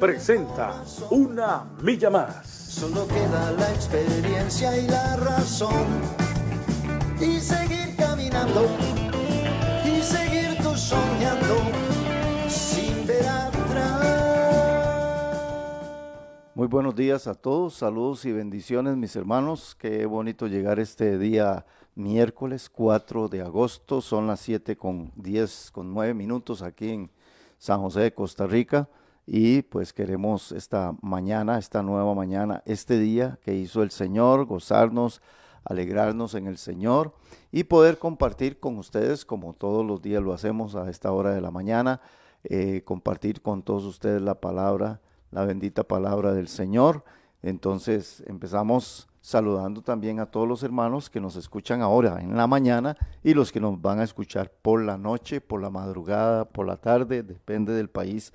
presenta Una Milla Más. Solo queda la experiencia y la razón. Y seguir caminando, y seguir tú soñando, sin ver atrás. Muy buenos días a todos, saludos y bendiciones mis hermanos. Qué bonito llegar este día miércoles 4 de agosto, son las 7 con 10 con 9 minutos aquí en San José de Costa Rica y pues queremos esta mañana, esta nueva mañana, este día que hizo el Señor, gozarnos, alegrarnos en el Señor y poder compartir con ustedes como todos los días lo hacemos a esta hora de la mañana, eh, compartir con todos ustedes la palabra, la bendita palabra del Señor. Entonces empezamos saludando también a todos los hermanos que nos escuchan ahora en la mañana y los que nos van a escuchar por la noche, por la madrugada, por la tarde, depende del país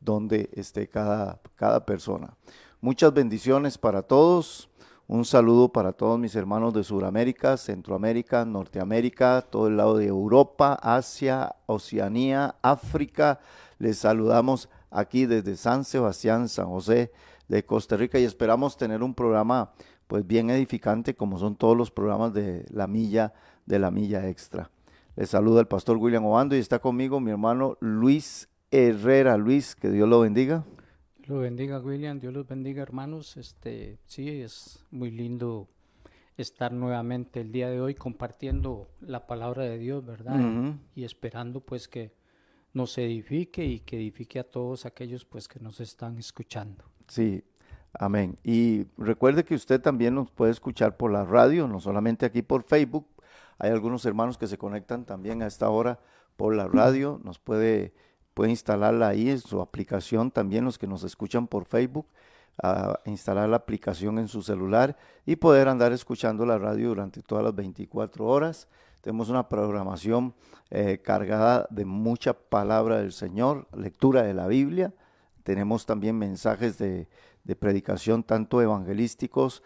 donde esté cada, cada persona. Muchas bendiciones para todos. Un saludo para todos mis hermanos de Sudamérica, Centroamérica, Norteamérica, todo el lado de Europa, Asia, Oceanía, África. Les saludamos aquí desde San Sebastián, San José de Costa Rica y esperamos tener un programa pues bien edificante como son todos los programas de la milla, de la milla extra. Les saluda el pastor William Obando y está conmigo mi hermano Luis Herrera. Luis, que Dios lo bendiga. Lo bendiga William, Dios los bendiga hermanos. Este, sí, es muy lindo estar nuevamente el día de hoy compartiendo la palabra de Dios, ¿verdad? Y esperando pues que nos edifique y que edifique a todos aquellos pues que nos están escuchando. Sí, Amén. Y recuerde que usted también nos puede escuchar por la radio, no solamente aquí por Facebook. Hay algunos hermanos que se conectan también a esta hora por la radio. Nos puede, puede instalarla ahí en su aplicación. También los que nos escuchan por Facebook, a instalar la aplicación en su celular y poder andar escuchando la radio durante todas las 24 horas. Tenemos una programación eh, cargada de mucha palabra del Señor, lectura de la Biblia. Tenemos también mensajes de, de predicación, tanto evangelísticos,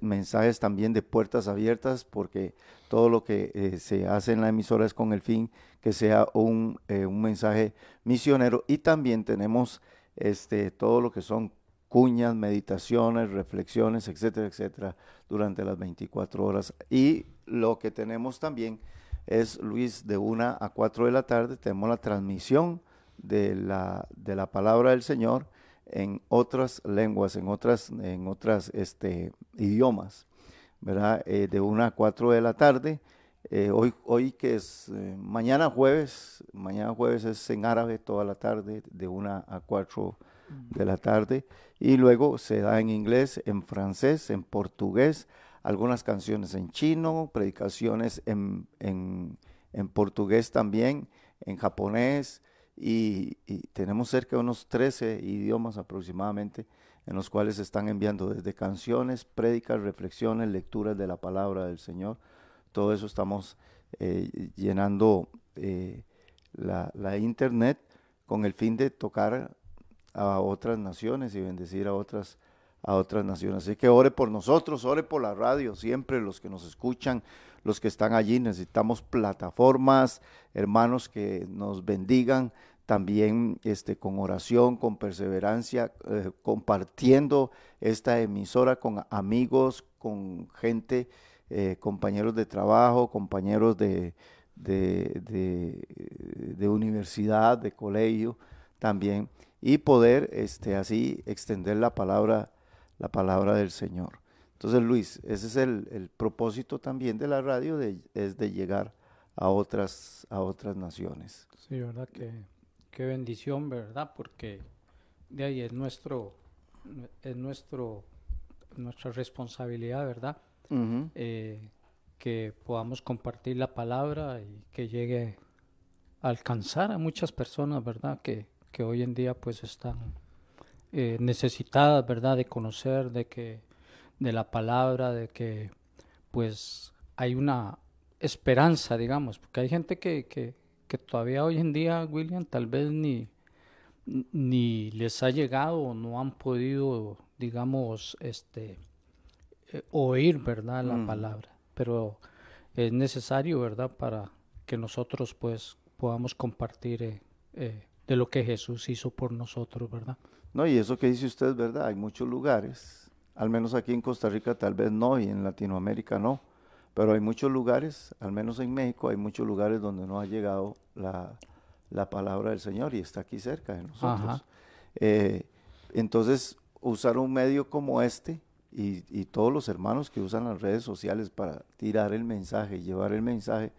mensajes también de puertas abiertas, porque todo lo que eh, se hace en la emisora es con el fin que sea un, eh, un mensaje misionero. Y también tenemos este, todo lo que son cuñas, meditaciones, reflexiones, etcétera, etcétera, durante las 24 horas. Y lo que tenemos también es, Luis, de una a 4 de la tarde, tenemos la transmisión de la, de la palabra del Señor en otras lenguas, en otras, en otras este, idiomas, ¿verdad? Eh, de una a 4 de la tarde. Eh, hoy, hoy que es eh, mañana jueves, mañana jueves es en árabe toda la tarde, de una a 4 de la tarde. Y luego se da en inglés, en francés, en portugués, algunas canciones en chino, predicaciones en, en, en portugués también, en japonés, y, tenemos cerca de unos 13 idiomas aproximadamente en los cuales se están enviando desde canciones, prédicas, reflexiones, lecturas de la palabra del Señor. Todo eso estamos eh, llenando eh, la, la, internet con el fin de tocar a otras naciones y bendecir a otras a otras naciones. Así que ore por nosotros, ore por la radio, siempre los que nos escuchan, los que están allí. Necesitamos plataformas, hermanos que nos bendigan también este, con oración, con perseverancia, eh, compartiendo esta emisora con amigos, con gente, eh, compañeros de trabajo, compañeros de, de, de, universidad, de colegio también, y poder este, así extender la palabra, la palabra del Señor. Entonces, Luis, ese es el, propósito también de la radio, de, es de llegar a otras, a otras naciones. Sí, verdad que qué bendición, ¿verdad? Porque de ahí es nuestro, es nuestro, nuestra responsabilidad, ¿verdad? Eh, que podamos compartir la palabra y que llegue a alcanzar a muchas personas, ¿verdad? Que, que hoy en día pues están eh, necesitadas, ¿verdad? De conocer, de que, de la palabra, de que, pues, hay una esperanza, digamos, porque hay gente que, que, que todavía hoy en día, William, tal vez ni, ni les ha llegado o no han podido, digamos, este, eh, oír, ¿verdad? La mm. palabra. Pero es necesario, ¿verdad? Para que nosotros, pues, podamos compartir eh, eh, de lo que Jesús hizo por nosotros, ¿verdad? No, y eso que dice usted verdad. Hay muchos lugares, al menos aquí en Costa Rica tal vez no, y en Latinoamérica no, pero hay muchos lugares, al menos en México, hay muchos lugares donde no ha llegado la, la palabra del Señor y está aquí cerca de nosotros. Eh, entonces, usar un medio como este y, y, todos los hermanos que usan las redes sociales para tirar el mensaje, llevar el mensaje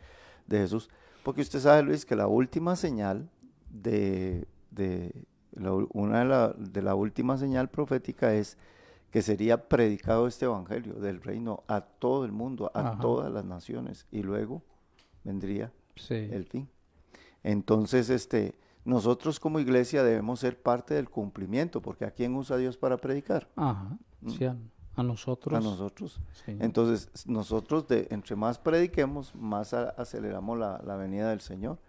de Jesús, porque usted sabe, Luis, que la última señal de, de la, una de la, de la última señal profética es que sería predicado este evangelio del reino a todo el mundo, a todas las naciones, y luego vendría el fin. Entonces, este, nosotros como iglesia debemos ser parte del cumplimiento, porque ¿a quién usa Dios para predicar? Ajá, ¿Mm? sí, a, nosotros. A nosotros. Entonces, nosotros, de, entre más prediquemos, más aceleramos la, venida del Señor.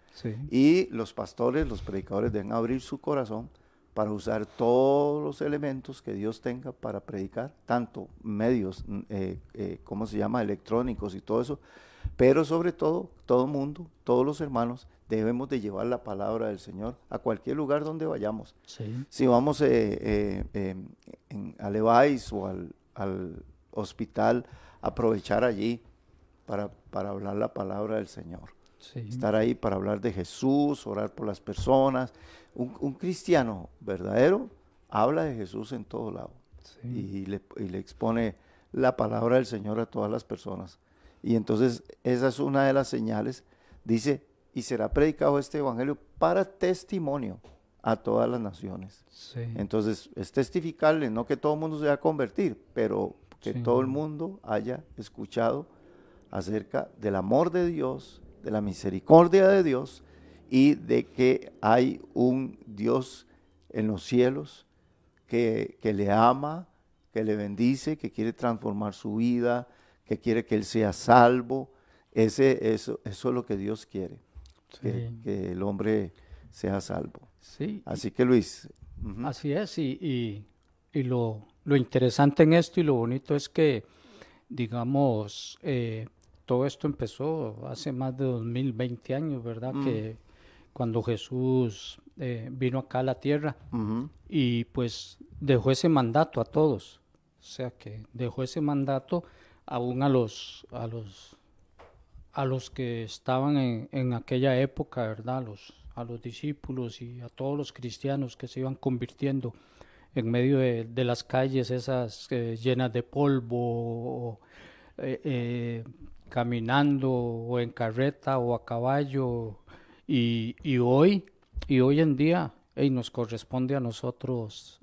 Y los pastores, los predicadores deben abrir su corazón para usar todos los elementos que Dios tenga para predicar, tanto medios, eh, eh, ¿cómo se llama?, electrónicos y todo eso, pero sobre todo, todo el mundo, todos los hermanos, debemos de llevar la palabra del Señor a cualquier lugar donde vayamos. Si vamos eh, eh, em, en, a Levi's o al, hospital, aprovechar allí para, para, hablar la palabra del Señor. Estar ahí para hablar de Jesús, orar por las personas. Un, cristiano verdadero habla de Jesús en todo lado y, le, y le expone la palabra del Señor a todas las personas. Y entonces esa es una de las señales. Dice, y será predicado este evangelio para testimonio a todas las naciones. Entonces, es testificarle, no que todo el mundo se va a convertir, pero que todo el mundo haya escuchado acerca del amor de Dios, de la misericordia de Dios y de que hay un Dios en los cielos que, que le ama, que le bendice, que quiere transformar su vida, que quiere que él sea salvo. Ese, eso, eso es lo que Dios quiere que, el hombre sea salvo. Sí. Así que Luis. Así es, y, y, lo, lo, interesante en esto y lo bonito es que, digamos, eh, todo esto empezó hace más de 2020 años, ¿verdad? Mm. Que cuando Jesús eh, vino acá a la tierra y pues dejó ese mandato a todos. O sea que dejó ese mandato aún a los, a los a los que estaban en, en aquella época, ¿verdad? Los, a los discípulos y a todos los cristianos que se iban convirtiendo en medio de, de las calles esas eh, llenas de polvo, eh, eh, caminando o en carreta o a caballo. Y, y hoy, y hoy en día, nos corresponde a nosotros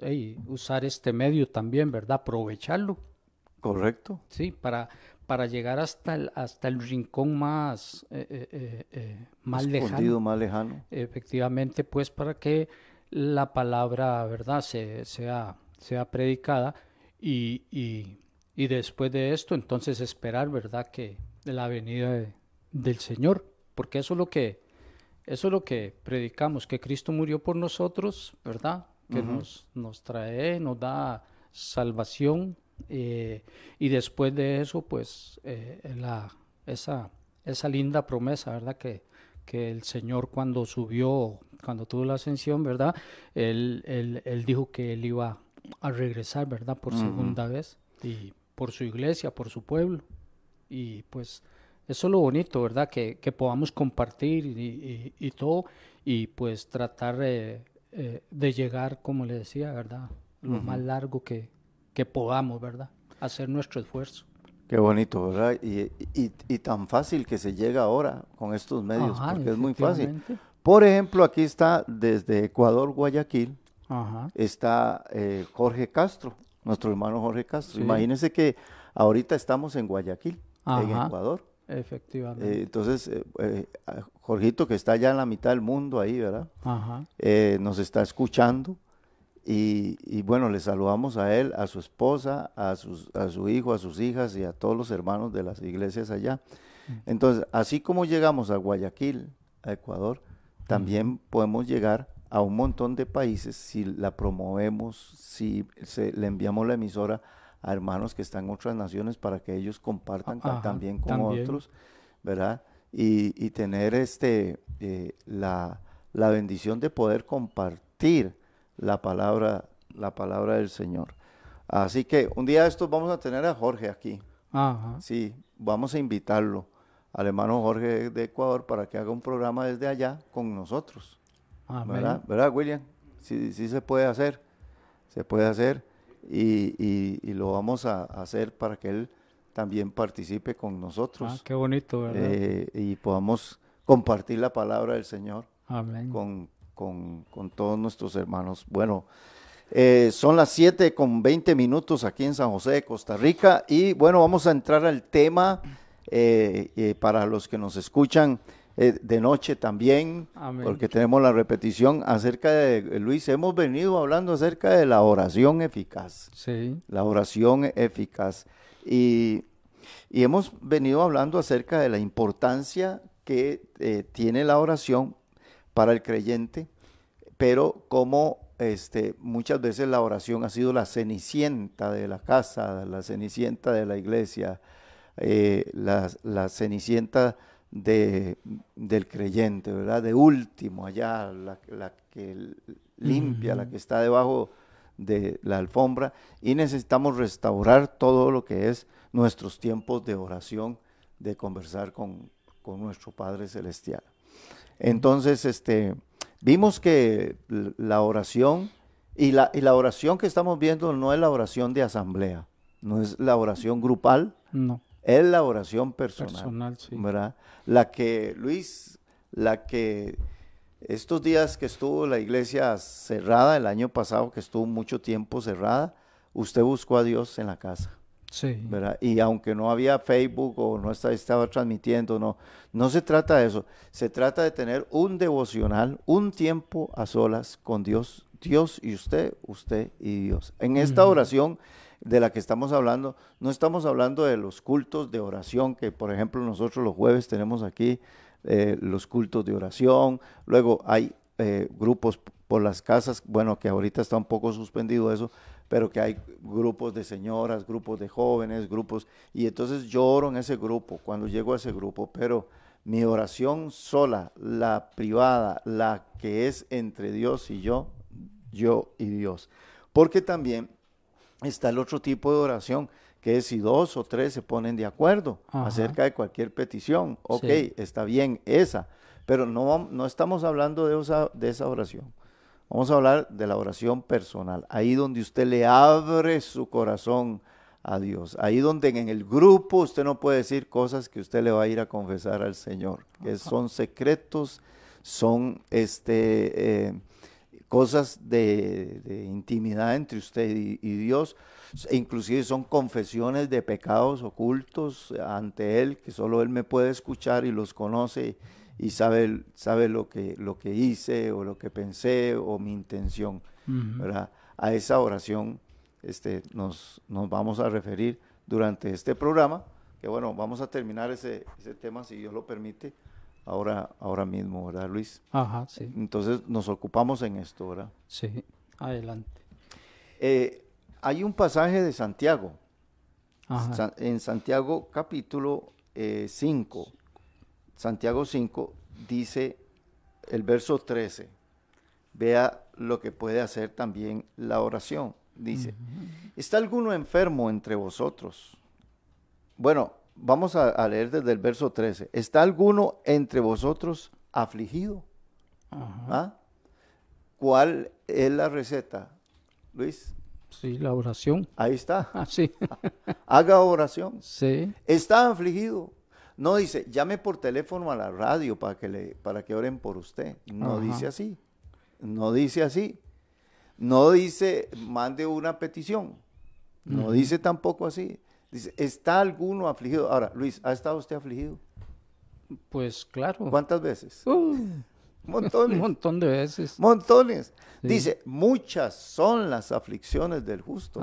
usar este medio también, ¿verdad? Aprovecharlo. Correcto. Sí, para, para llegar hasta el, hasta el rincón más, eh, eh, eh, más lejano. más lejano. Efectivamente, pues para que la palabra, ¿verdad?, se, sea, sea predicada y, y, y, después de esto, entonces esperar, ¿verdad?, que la venida del Señor, porque eso es lo que, eso es lo que predicamos, que Cristo murió por nosotros, ¿verdad?, que nos, nos trae, nos da salvación, eh, y después de eso, pues, eh, la, esa, esa linda promesa, ¿verdad? Que, que el Señor cuando subió, cuando tuvo la ascensión, ¿verdad? Él, él, él dijo que él iba a regresar, ¿verdad? Por segunda vez, y por su iglesia, por su pueblo. Y pues eso es lo bonito, ¿verdad? Que, que podamos compartir y, y, todo, y pues tratar eh, de llegar, como le decía, ¿verdad? Lo más largo que, que podamos, ¿verdad? Hacer nuestro esfuerzo. Qué bonito, ¿verdad? Y, y, tan fácil que se llega ahora con estos medios, porque es muy fácil. Por ejemplo, aquí está desde Ecuador, Guayaquil, está eh, Jorge Castro, nuestro hermano Jorge Castro. Imagínense que ahorita estamos en Guayaquil, en Ecuador. Efectivamente. Eh, entonces, eh, Jorgito, que está ya en la mitad del mundo ahí, ¿verdad? Nos está escuchando Y, bueno, le saludamos a él, a su esposa, a, sus, a su hijo, a sus hijas y a todos los hermanos de las iglesias allá. Entonces, así como llegamos a Guayaquil, a Ecuador, también podemos llegar a un montón de países si la promovemos, si le enviamos la emisora a hermanos que están en otras naciones para que ellos compartan también con otros, ¿verdad? Y, tener este, eh, la, la bendición de poder compartir la palabra, la palabra del Señor. Así que un día de estos vamos a tener a Jorge aquí. Ajá. Sí, vamos a invitarlo al hermano Jorge de Ecuador para que haga un programa desde allá con nosotros. ¿Verdad? ¿Verdad, William? Sí, sí se puede hacer. Se puede hacer y, y, lo vamos a hacer para que él también participe con nosotros. Ah, qué bonito, ¿verdad? Eh, y podamos compartir la palabra del Señor Amén. Con, con, con todos nuestros hermanos. Bueno, eh, son las 7 con 20 minutos aquí en San José de Costa Rica y bueno, vamos a entrar al tema eh, para los que nos escuchan de noche también, porque tenemos la repetición acerca de, Luis, hemos venido hablando acerca de la oración eficaz. Sí. La oración eficaz. Y, y hemos venido hablando acerca de la importancia que tiene la oración para el creyente pero como este, muchas veces la oración ha sido la cenicienta de la casa, la cenicienta de la iglesia, eh, la, cenicienta de, del creyente, ¿verdad? De último, allá, la, que limpia, la que está debajo de la alfombra, y necesitamos restaurar todo lo que es nuestros tiempos de oración, de conversar con, con nuestro Padre Celestial. Entonces, este, Vimos que la oración, y la, y la oración que estamos viendo no es la oración de asamblea, no es la oración grupal, no. Es la oración personal. personal sí. ¿verdad? La que, Luis, la que estos días que estuvo la iglesia cerrada, el año pasado que estuvo mucho tiempo cerrada, usted buscó a Dios en la casa. Sí. ¿verdad? Y aunque no había Facebook o no estaba, estaba, transmitiendo, no, no se trata de eso. Se trata de tener un devocional, un tiempo a solas con Dios, Dios y usted, usted y Dios. En esta oración de la que estamos hablando, no estamos hablando de los cultos de oración que, por ejemplo, nosotros los jueves tenemos aquí eh, los cultos de oración, luego hay eh, grupos por las casas, bueno, que ahorita está un poco suspendido eso, pero que hay grupos de señoras, grupos de jóvenes, grupos, y entonces yo oro en ese grupo, cuando llego a ese grupo, pero mi oración sola, la privada, la que es entre Dios y yo, yo y Dios. Porque también está el otro tipo de oración, que es si dos o tres se ponen de acuerdo acerca de cualquier petición. Ok, está bien esa, pero no, no estamos hablando de esa, de esa oración. Vamos a hablar de la oración personal, ahí donde usted le abre su corazón a Dios, ahí donde en el grupo usted no puede decir cosas que usted le va a ir a confesar al Señor, que son secretos, son este, eh, cosas de, intimidad entre usted y, y Dios, inclusive son confesiones de pecados ocultos ante Él, que solo Él me puede escuchar y los conoce y sabe, sabe lo, que, lo que hice o lo que pensé o mi intención. ¿verdad? A esa oración este, nos, nos vamos a referir durante este programa, que bueno, vamos a terminar ese, ese tema, si Dios lo permite, ahora, ahora mismo, ¿verdad, Luis? Ajá, sí. Entonces nos ocupamos en esto, ¿verdad? Sí, adelante. Eh, hay un pasaje de Santiago, en Santiago capítulo 5, eh, Santiago 5 dice el verso 13, vea lo que puede hacer también la oración. Dice, ¿está alguno enfermo entre vosotros? Bueno, vamos a, leer desde el verso 13. ¿Está alguno entre vosotros afligido? ¿Ah? ¿Cuál es la receta, Luis? Sí, la oración. Ahí está. Ah, sí. Haga oración. Sí. ¿Está afligido? No dice, llame por teléfono a la radio para que, le, para que oren por usted. No dice así. No dice así. No dice, mande una petición. No dice tampoco así. Dice, ¿está alguno afligido? Ahora, Luis, ¿ha estado usted afligido? Pues claro. ¿Cuántas veces? Uh. Montones. Un montón de veces. Montones. Dice, muchas son las aflicciones del justo.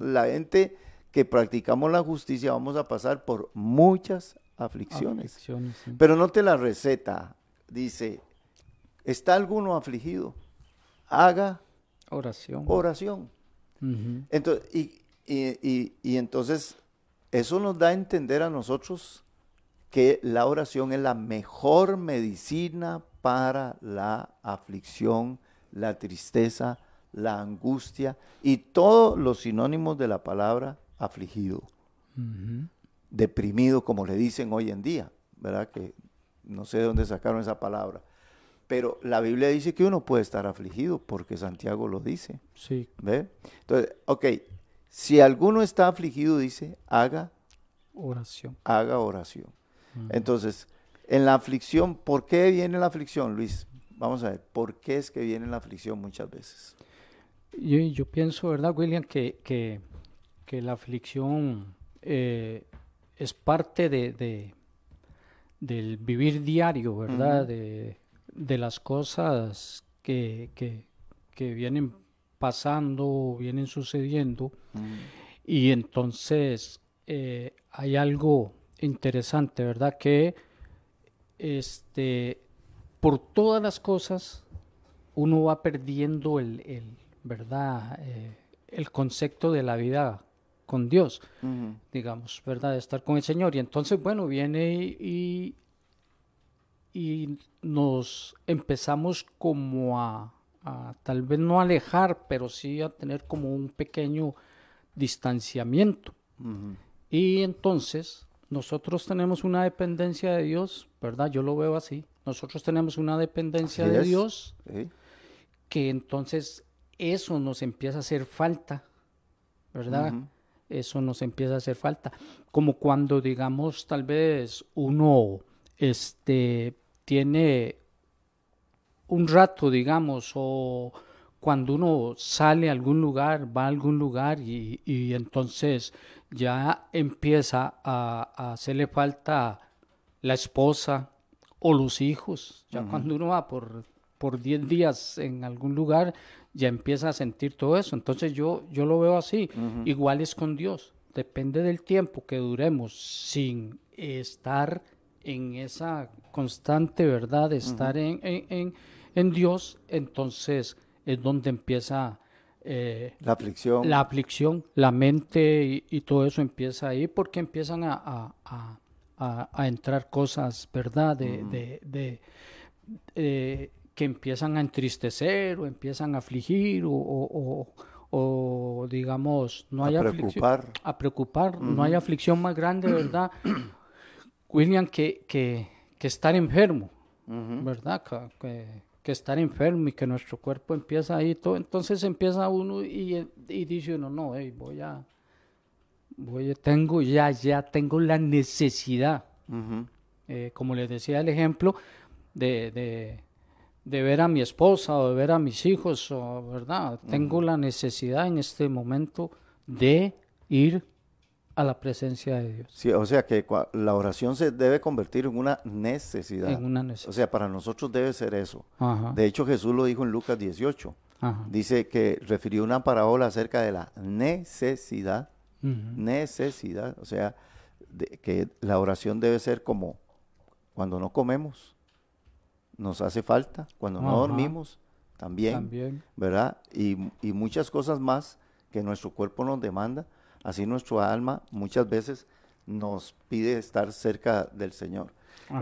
la gente que practicamos la justicia vamos a pasar por muchas aflicciones. Pero no te la receta. Dice, ¿está alguno afligido? Haga oración. Oración. entonces, y, y entonces eso nos da a entender a nosotros que la oración es la mejor medicina para la aflicción, la tristeza, la angustia y todos los sinónimos de la palabra afligido, deprimido, como le dicen hoy en día, ¿verdad? Que no sé de dónde sacaron esa palabra. Pero la Biblia dice que uno puede estar afligido porque Santiago lo dice. Sí. ¿Ve? Entonces, ok, si alguno está afligido, dice, haga oración. Haga oración. Entonces, en la aflicción, ¿por qué viene la aflicción, Luis? Vamos a ver, ¿por qué es que viene la aflicción muchas veces? Yo, yo pienso, ¿verdad, William, que, que, la aflicción eh, es parte de, del vivir diario, ¿verdad? de, las cosas que, que, vienen pasando, vienen sucediendo. Y entonces eh, hay algo interesante, ¿verdad? Que este, por todas las cosas uno va perdiendo el, ¿verdad? Eh, el concepto de la vida con Dios, digamos, ¿verdad? De estar con el Señor. Y entonces, bueno, viene y, y nos empezamos como a, tal vez no alejar, pero sí a tener como un pequeño distanciamiento. Y entonces nosotros tenemos una dependencia de Dios, ¿verdad? Yo lo veo así. Nosotros tenemos una dependencia de Dios que entonces eso nos empieza a hacer falta, ¿verdad? Eso nos empieza a hacer falta. Como cuando, digamos, tal vez uno este, tiene un rato, digamos, o cuando uno sale a algún lugar, va a algún lugar y, y entonces ya empieza a, hacerle falta la esposa o los hijos. Ya cuando uno va por, por 10 días en algún lugar, ya empieza a sentir todo eso. Entonces yo, yo lo veo así. Igual es con Dios. Depende del tiempo que duremos sin estar en esa constante verdad, estar en, en, en, Dios, entonces es donde empieza eh, la aflicción. La aflicción, la mente y, todo eso empieza ahí porque empiezan a, a, entrar cosas, ¿verdad? De, de, eh, que empiezan a entristecer o empiezan a afligir o, o, digamos, no hay aflicción. A preocupar. No hay aflicción más grande, ¿verdad? William, que, que, que estar enfermo, ¿verdad? Que, que estar enfermo y que nuestro cuerpo empieza ahí todo, entonces empieza uno y, dice uno, no, voy a, voy, tengo ya, ya tengo la necesidad, eh, como les decía el ejemplo, de, de, ver a mi esposa o de ver a mis hijos, o, ¿verdad? Tengo la necesidad en este momento de ir a la presencia de Dios. Sí, o sea que la oración se debe convertir en una necesidad. En una necesidad. O sea, para nosotros debe ser eso. De hecho, Jesús lo dijo en Lucas 18. Dice que refirió una parábola acerca de la necesidad. Necesidad. O sea, que la oración debe ser como cuando no comemos, nos hace falta, cuando no dormimos, también, también. ¿verdad? Y, y muchas cosas más que nuestro cuerpo nos demanda Así nuestro alma muchas veces nos pide estar cerca del Señor.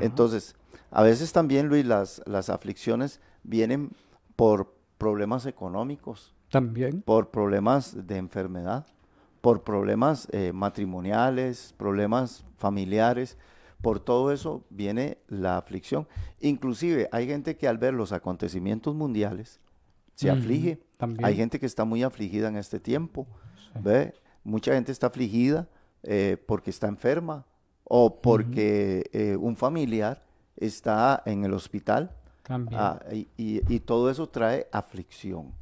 Entonces, a veces también, Luis, las, las aflicciones vienen por problemas económicos. También. Por problemas de enfermedad, por problemas eh, matrimoniales, problemas familiares. Por todo eso viene la aflicción. Inclusive hay gente que al ver los acontecimientos mundiales se aflige. Hay gente que está muy afligida en este tiempo. ¿ve? Mucha gente está afligida eh, porque está enferma o porque eh, un familiar está en el hospital. Ah, y, todo eso trae aflicción.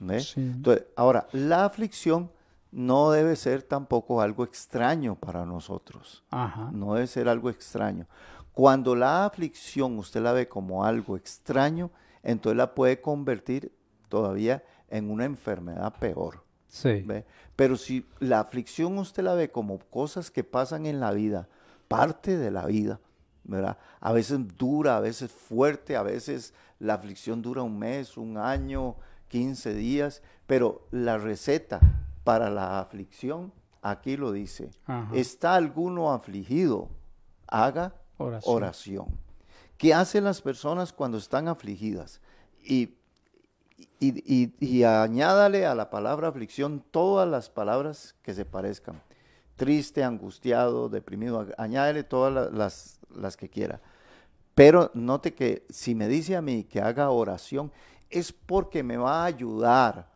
Entonces, ahora, la aflicción no debe ser tampoco algo extraño para nosotros. No debe ser algo extraño. Cuando la aflicción usted la ve como algo extraño, entonces la puede convertir todavía en una enfermedad peor. Sí. Pero si la aflicción usted la ve como cosas que pasan en la vida, parte de la vida, ¿verdad? A veces dura, a veces fuerte, a veces la aflicción dura un mes, un año, 15 días, pero la receta para la aflicción, aquí lo dice, ¿está alguno afligido? Haga oración. ¿Qué hacen las personas cuando están afligidas? Y, y, añádale a la palabra aflicción todas las palabras que se parezcan. Triste, angustiado, deprimido, añádale todas las, las que quiera. Pero note que si me dice a mí que haga oración, es porque me va a ayudar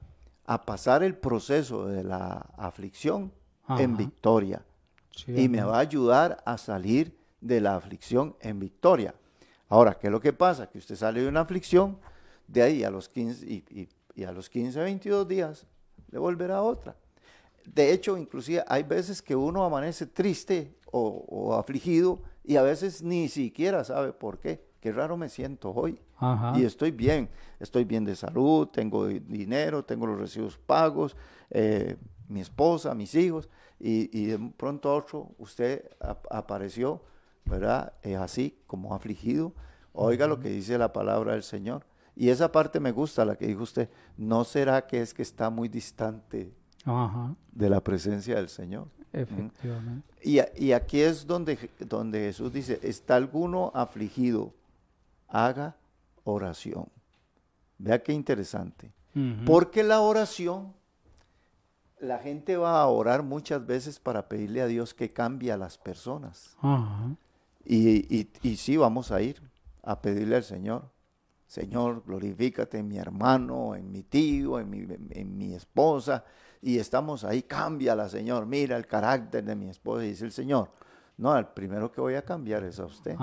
a pasar el proceso de la aflicción en victoria. y me va a ayudar a salir de la aflicción en victoria. Ahora, ¿qué es lo que pasa? Que usted sale de una aflicción, de ahí a los 15, y, a los 15, 22 días, le volverá otra. De hecho, inclusive hay veces que uno amanece triste o afligido y a veces ni siquiera sabe por qué. Qué raro me siento hoy. Y estoy bien, estoy bien de salud, tengo dinero, tengo los recibos pagos, eh, mi esposa, mis hijos, y, de pronto otro usted apareció, ¿verdad? Es así, como afligido. Oiga lo que dice la palabra del Señor. Y esa parte me gusta, la que dijo usted, ¿no será que es que está muy distante de la presencia del Señor? Efectivamente. Y, y, aquí es donde, donde Jesús dice, ¿está alguno afligido? Haga oración. Vea qué interesante. Porque la oración, la gente va a orar muchas veces para pedirle a Dios que cambie a las personas. y, y, y sí, vamos a ir a pedirle al Señor. Señor, glorifícate en mi hermano, en mi tío, en mi, en mi esposa, y estamos ahí, cámbiala, Señor, mira el carácter de mi esposa, y dice el Señor, no, el primero que voy a cambiar es a usted.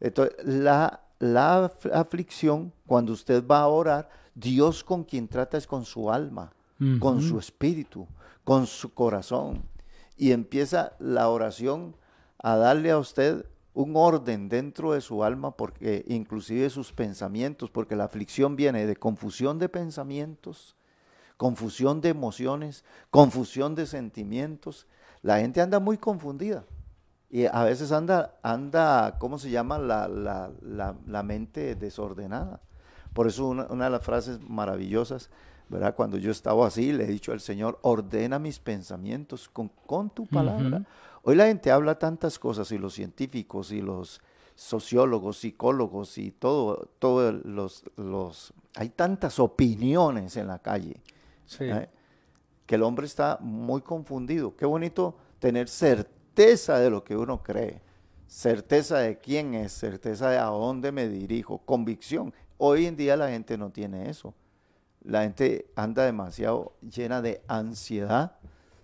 Entonces, la la aflicción, cuando usted va a orar, Dios con quien trata es con su alma, con su espíritu, con su corazón. Y empieza la oración a darle a usted un orden dentro de su alma, porque inclusive sus pensamientos, porque la aflicción viene de confusión de pensamientos, confusión de emociones, confusión de sentimientos. La gente anda muy confundida. Y a veces anda, anda ¿cómo se llama? La, la, la, mente desordenada. Por eso una, de las frases maravillosas, ¿verdad? Cuando yo estaba así, le he dicho al Señor, ordena mis pensamientos con, con tu palabra. Hoy la gente habla tantas cosas y los científicos y los sociólogos, psicólogos y todo, todos los, los, hay tantas opiniones en la calle. ¿eh? Que el hombre está muy confundido. Qué bonito tener certeza de lo que uno cree, certeza de quién es, certeza de a dónde me dirijo, convicción. Hoy en día la gente no tiene eso. La gente anda demasiado llena de ansiedad,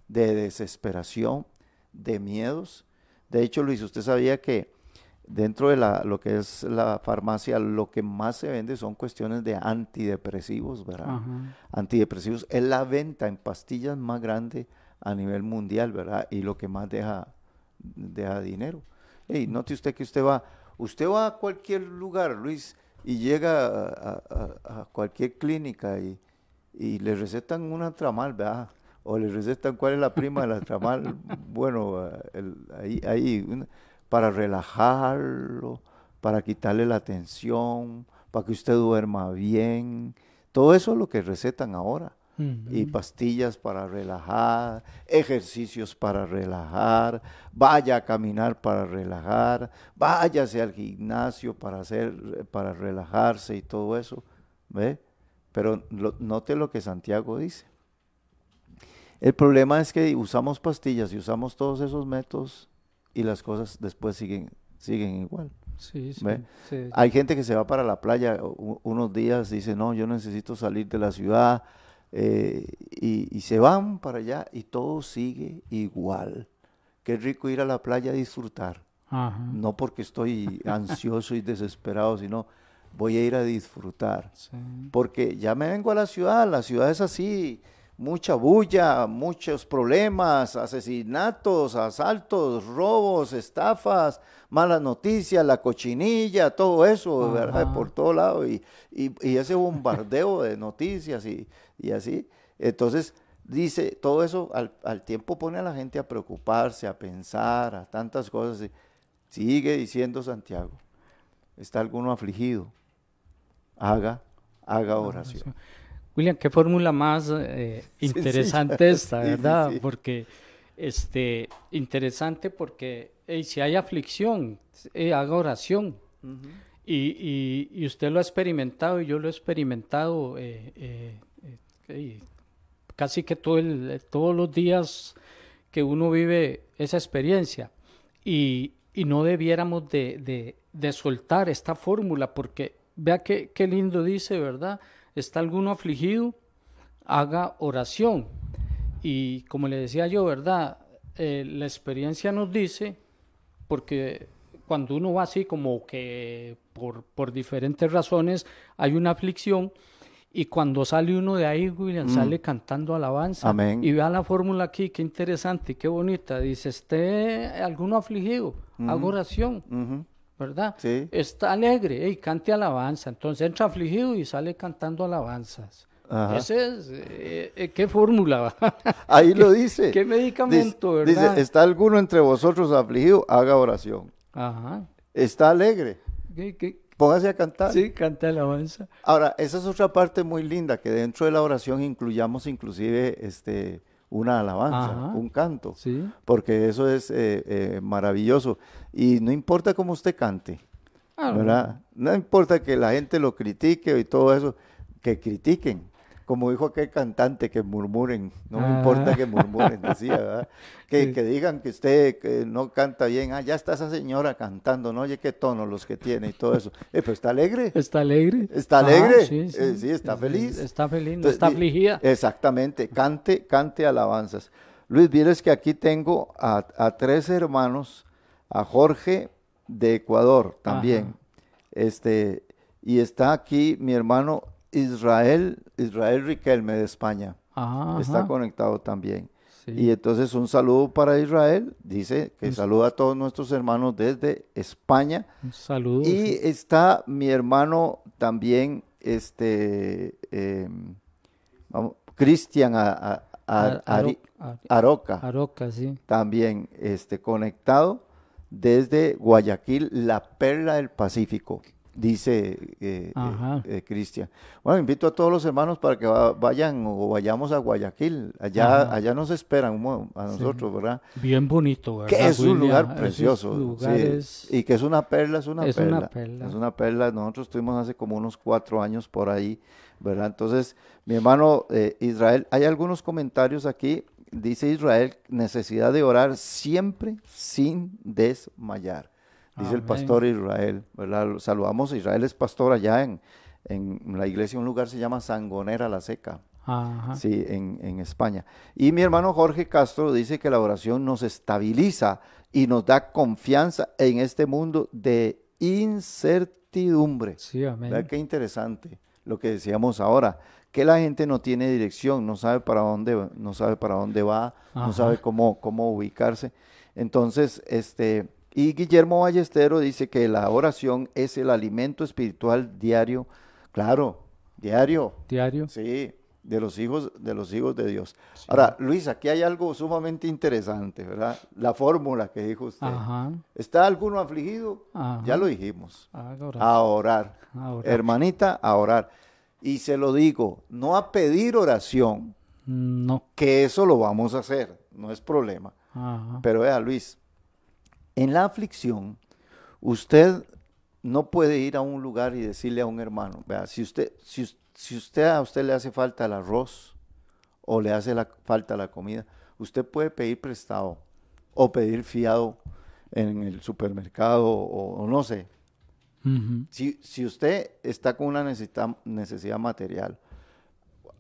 de desesperación, de miedos. De hecho, Luis, usted sabía que dentro de la, lo que es la farmacia, lo que más se vende son cuestiones de antidepresivos, ¿verdad? Antidepresivos es la venta en pastillas más grande a nivel mundial, ¿verdad? Y lo que más deja deja dinero. Hey, note usted que usted va, usted va a cualquier lugar, Luis, y llega a, cualquier clínica y, le recetan una tramal, ¿verdad? O le recetan cuál es la prima de la tramal, bueno, ahí, ahí para relajarlo, para quitarle la tensión, para que usted duerma bien. Todo eso es lo que recetan ahora y pastillas para relajar, ejercicios para relajar, vaya a caminar para relajar, váyase al gimnasio para hacer para relajarse y todo eso, ¿ve? Pero note lo que Santiago dice. El problema es que usamos pastillas y usamos todos esos métodos y las cosas después siguen siguen igual. Sí, sí, Hay gente que se va para la playa unos días y dice, no, yo necesito salir de la ciudad, eh, y, se van para allá y todo sigue igual. Qué rico ir a la playa a disfrutar. No porque estoy ansioso y desesperado, sino voy a ir a disfrutar. Porque ya me vengo a la ciudad, la ciudad es así, mucha bulla, muchos problemas, asesinatos, asaltos, robos, estafas, malas noticias, la cochinilla, todo eso, ¿verdad? Por todo lado, y, ese bombardeo de noticias y, así. Entonces, dice, todo eso al, al, tiempo pone a la gente a preocuparse, a pensar, a tantas cosas. Sigue diciendo Santiago, está alguno afligido, haga, haga oración. William, qué fórmula más eh, interesante esta, ¿verdad? porque, este, interesante porque si hay aflicción, eh, haga oración. y, y, usted lo ha experimentado y yo lo he experimentado eh, casi que todo el, todos los días que uno vive esa experiencia. Y, y no debiéramos de, de, de soltar esta fórmula porque vea qué, qué lindo dice, ¿verdad? Está alguno afligido, haga oración. Y como le decía yo, ¿verdad? Eh, la experiencia nos dice, porque cuando uno va así como que por, por diferentes razones hay una aflicción, y cuando sale uno de ahí, William, mm. sale cantando alabanza. Amén. Y vea la fórmula aquí, qué interesante, qué bonita. Dice, esté alguno afligido, haga oración. ¿Verdad? Sí. Está alegre y cante alabanza. Entonces entra afligido y sale cantando alabanzas. Ese es, eh, eh, ¿qué fórmula? Ahí lo dice. ¿Qué medicamento, dice, verdad? Dice, ¿está alguno entre vosotros afligido? Haga oración. Ajá. ¿Está alegre? ¿Qué, Póngase a cantar. Sí, canta alabanza. Ahora, esa es otra parte muy linda, que dentro de la oración incluyamos inclusive este una alabanza, un canto, sí. porque eso es eh, eh, maravilloso. Y no importa cómo usted cante, ah, ¿verdad? No importa que la gente lo critique y todo eso, que critiquen, como dijo aquel cantante, que murmuren, no me importa ah. que murmuren, decía, ¿verdad? Que, digan que usted no canta bien, ah, ya está esa señora cantando, no oye qué tono los que tiene y todo eso. Eh, pero está alegre. Está alegre. Está alegre. sí, eh, sí. está feliz. Está feliz, no está afligida. Exactamente, cante, cante alabanzas. Luis, vienes que aquí tengo a, tres hermanos, a Jorge de Ecuador también, este, y está aquí mi hermano Israel, Israel Riquelme de España. está conectado también. Y entonces un saludo para Israel, dice que saluda a todos nuestros hermanos desde España. Un saludo. Y está mi hermano también, este, em, Cristian Aroca. Aroca, sí. También este, conectado desde Guayaquil, la perla del Pacífico dice eh, eh, eh, Cristian. Bueno, invito a todos los hermanos para que vayan o vayamos a Guayaquil. Allá, allá nos esperan a nosotros, ¿verdad? Bien bonito, ¿verdad? Que es un lugar precioso. Y que es una perla, es una perla. Es una perla. Nosotros estuvimos hace como unos cuatro años por ahí, ¿verdad? Entonces, mi hermano Israel, hay algunos comentarios aquí. Dice Israel, necesidad de orar siempre sin desmayar dice el pastor Israel, ¿verdad? Saludamos, Israel es pastor allá en, en la iglesia, un lugar se llama Sangonera la Seca. Sí, en, en, España. Y mi hermano Jorge Castro dice que la oración nos estabiliza y nos da confianza en este mundo de incertidumbre. Sí, amén. Qué interesante lo que decíamos ahora, que la gente no tiene dirección, no sabe para dónde, no sabe para dónde va, no sabe cómo, cómo ubicarse. Entonces, este, y Guillermo Ballestero dice que la oración es el alimento espiritual diario, claro, diario. Diario. Sí, de los hijos de los hijos de Dios. Ahora, Luis, aquí hay algo sumamente interesante, ¿verdad? La fórmula que dijo usted. ¿Está alguno afligido? Ya lo dijimos. A orar. Hermanita, a orar. Y se lo digo, no a pedir oración. No. Que eso lo vamos a hacer, no es problema. Pero vea, Luis, en la aflicción, usted no puede ir a un lugar y decirle a un hermano, vea, si usted, si, si usted a usted le hace falta el arroz o le hace la, falta la comida, usted puede pedir prestado o pedir fiado en el supermercado o, no sé. si, si, usted está con una necesidad, necesidad material,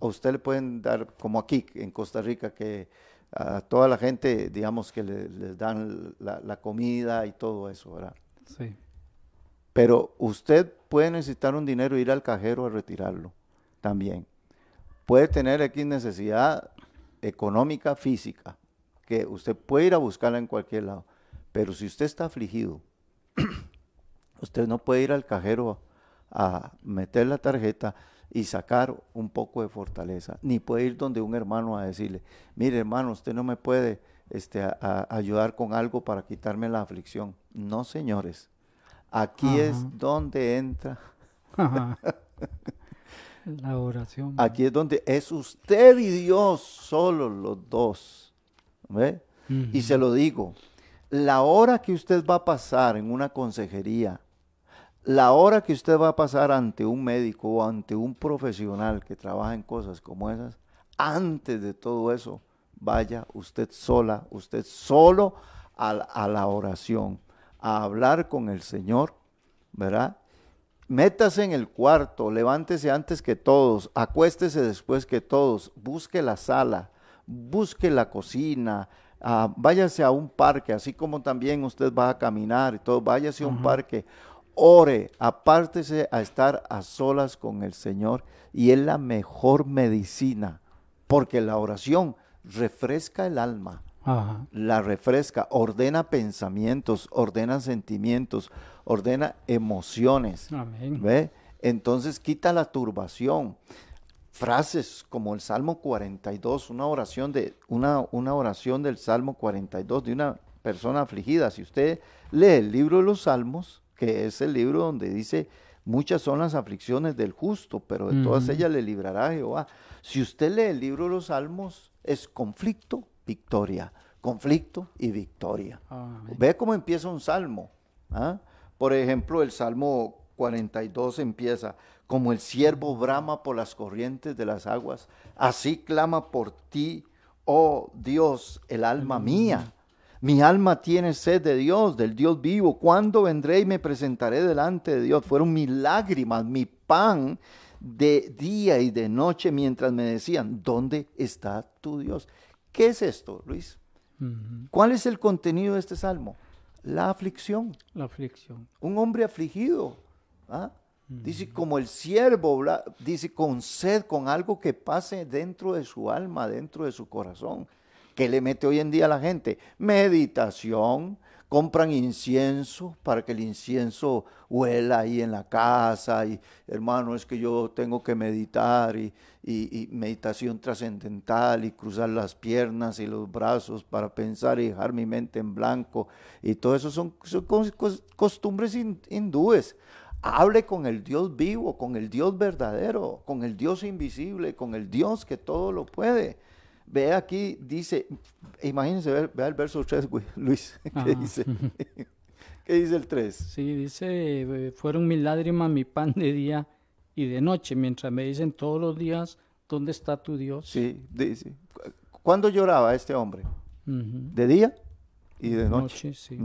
a usted le pueden dar, como aquí en Costa Rica, que a toda la gente, digamos, que les dan la, comida y todo eso, ¿verdad? Sí. Pero usted puede necesitar un dinero e ir al cajero a retirarlo también. puede tener X necesidad económica, física, que usted puede ir a buscarla en cualquier lado. Pero si usted está afligido, usted no puede ir al cajero a meter la tarjeta y sacar un poco de fortaleza, ni puede ir donde un hermano a decirle, mire hermano, usted no me puede este, ayudar con algo para quitarme la aflicción. No, señores, aquí es donde entra. La oración. Aquí es donde es usted y Dios, solo los dos. ¿Ve? Y se lo digo, la hora que usted va a pasar en una consejería, la hora que usted va a pasar ante un médico o ante un profesional que trabaja en cosas como esas, antes de todo eso, vaya usted sola, usted solo a, a la oración, a hablar con el Señor, ¿verdad? Métase en el cuarto, levántese antes que todos, acuéstese después que todos, busque la sala, busque la cocina, ah, váyase a un parque, así como también usted va a caminar y todo, váyase a un parque, ore, apártese a estar a solas con el Señor y es la mejor medicina, porque la oración refresca el alma, la refresca, ordena pensamientos, ordena sentimientos, ordena emociones. ¿ve? Entonces quita la turbación. Frases como el Salmo 42, una oración, de, una, una oración del Salmo 42 de una persona afligida. Si usted lee el libro de los Salmos, que es el libro donde dice, muchas son las aflicciones del justo, pero de todas ellas le librará Jehová. Si usted lee el libro de los Salmos, es conflicto, victoria, conflicto y victoria. Ve cómo empieza un salmo. ¿ah? Por ejemplo, el Salmo 42 empieza, como el siervo brama por las corrientes de las aguas, así clama por ti, oh Dios, el alma mía. Mi alma tiene sed de Dios, del Dios vivo. ¿Cuándo vendré y me presentaré delante de Dios? Fueron mis lágrimas, mi pan de día y de noche mientras me decían, ¿dónde está tu Dios? ¿Qué es esto, Luis? ¿Cuál es el contenido de este salmo? La aflicción. La aflicción. Un hombre afligido. ¿ah? Dice como el siervo, dice con sed, con algo que pase dentro de su alma, dentro de su corazón. ¿Qué le mete hoy en día a la gente? Meditación, compran incienso para que el incienso huela ahí en la casa y hermano es que yo tengo que meditar y, meditación trascendental y cruzar las piernas y los brazos para pensar y dejar mi mente en blanco y todo eso son, costumbres hindúes. Hable con el Dios vivo, con el Dios verdadero, con el Dios invisible, con el Dios que todo lo puede. Ve aquí, dice, imagínense, vea el verso 3, Luis, ¿qué dice? ¿Qué dice el 3? Sí, dice, fueron mis lágrimas mi pan de día y de noche, mientras me dicen todos los días, ¿dónde está tu Dios? Sí, dice. ¿Cuándo lloraba este hombre? ¿De día y de noche? noche sí.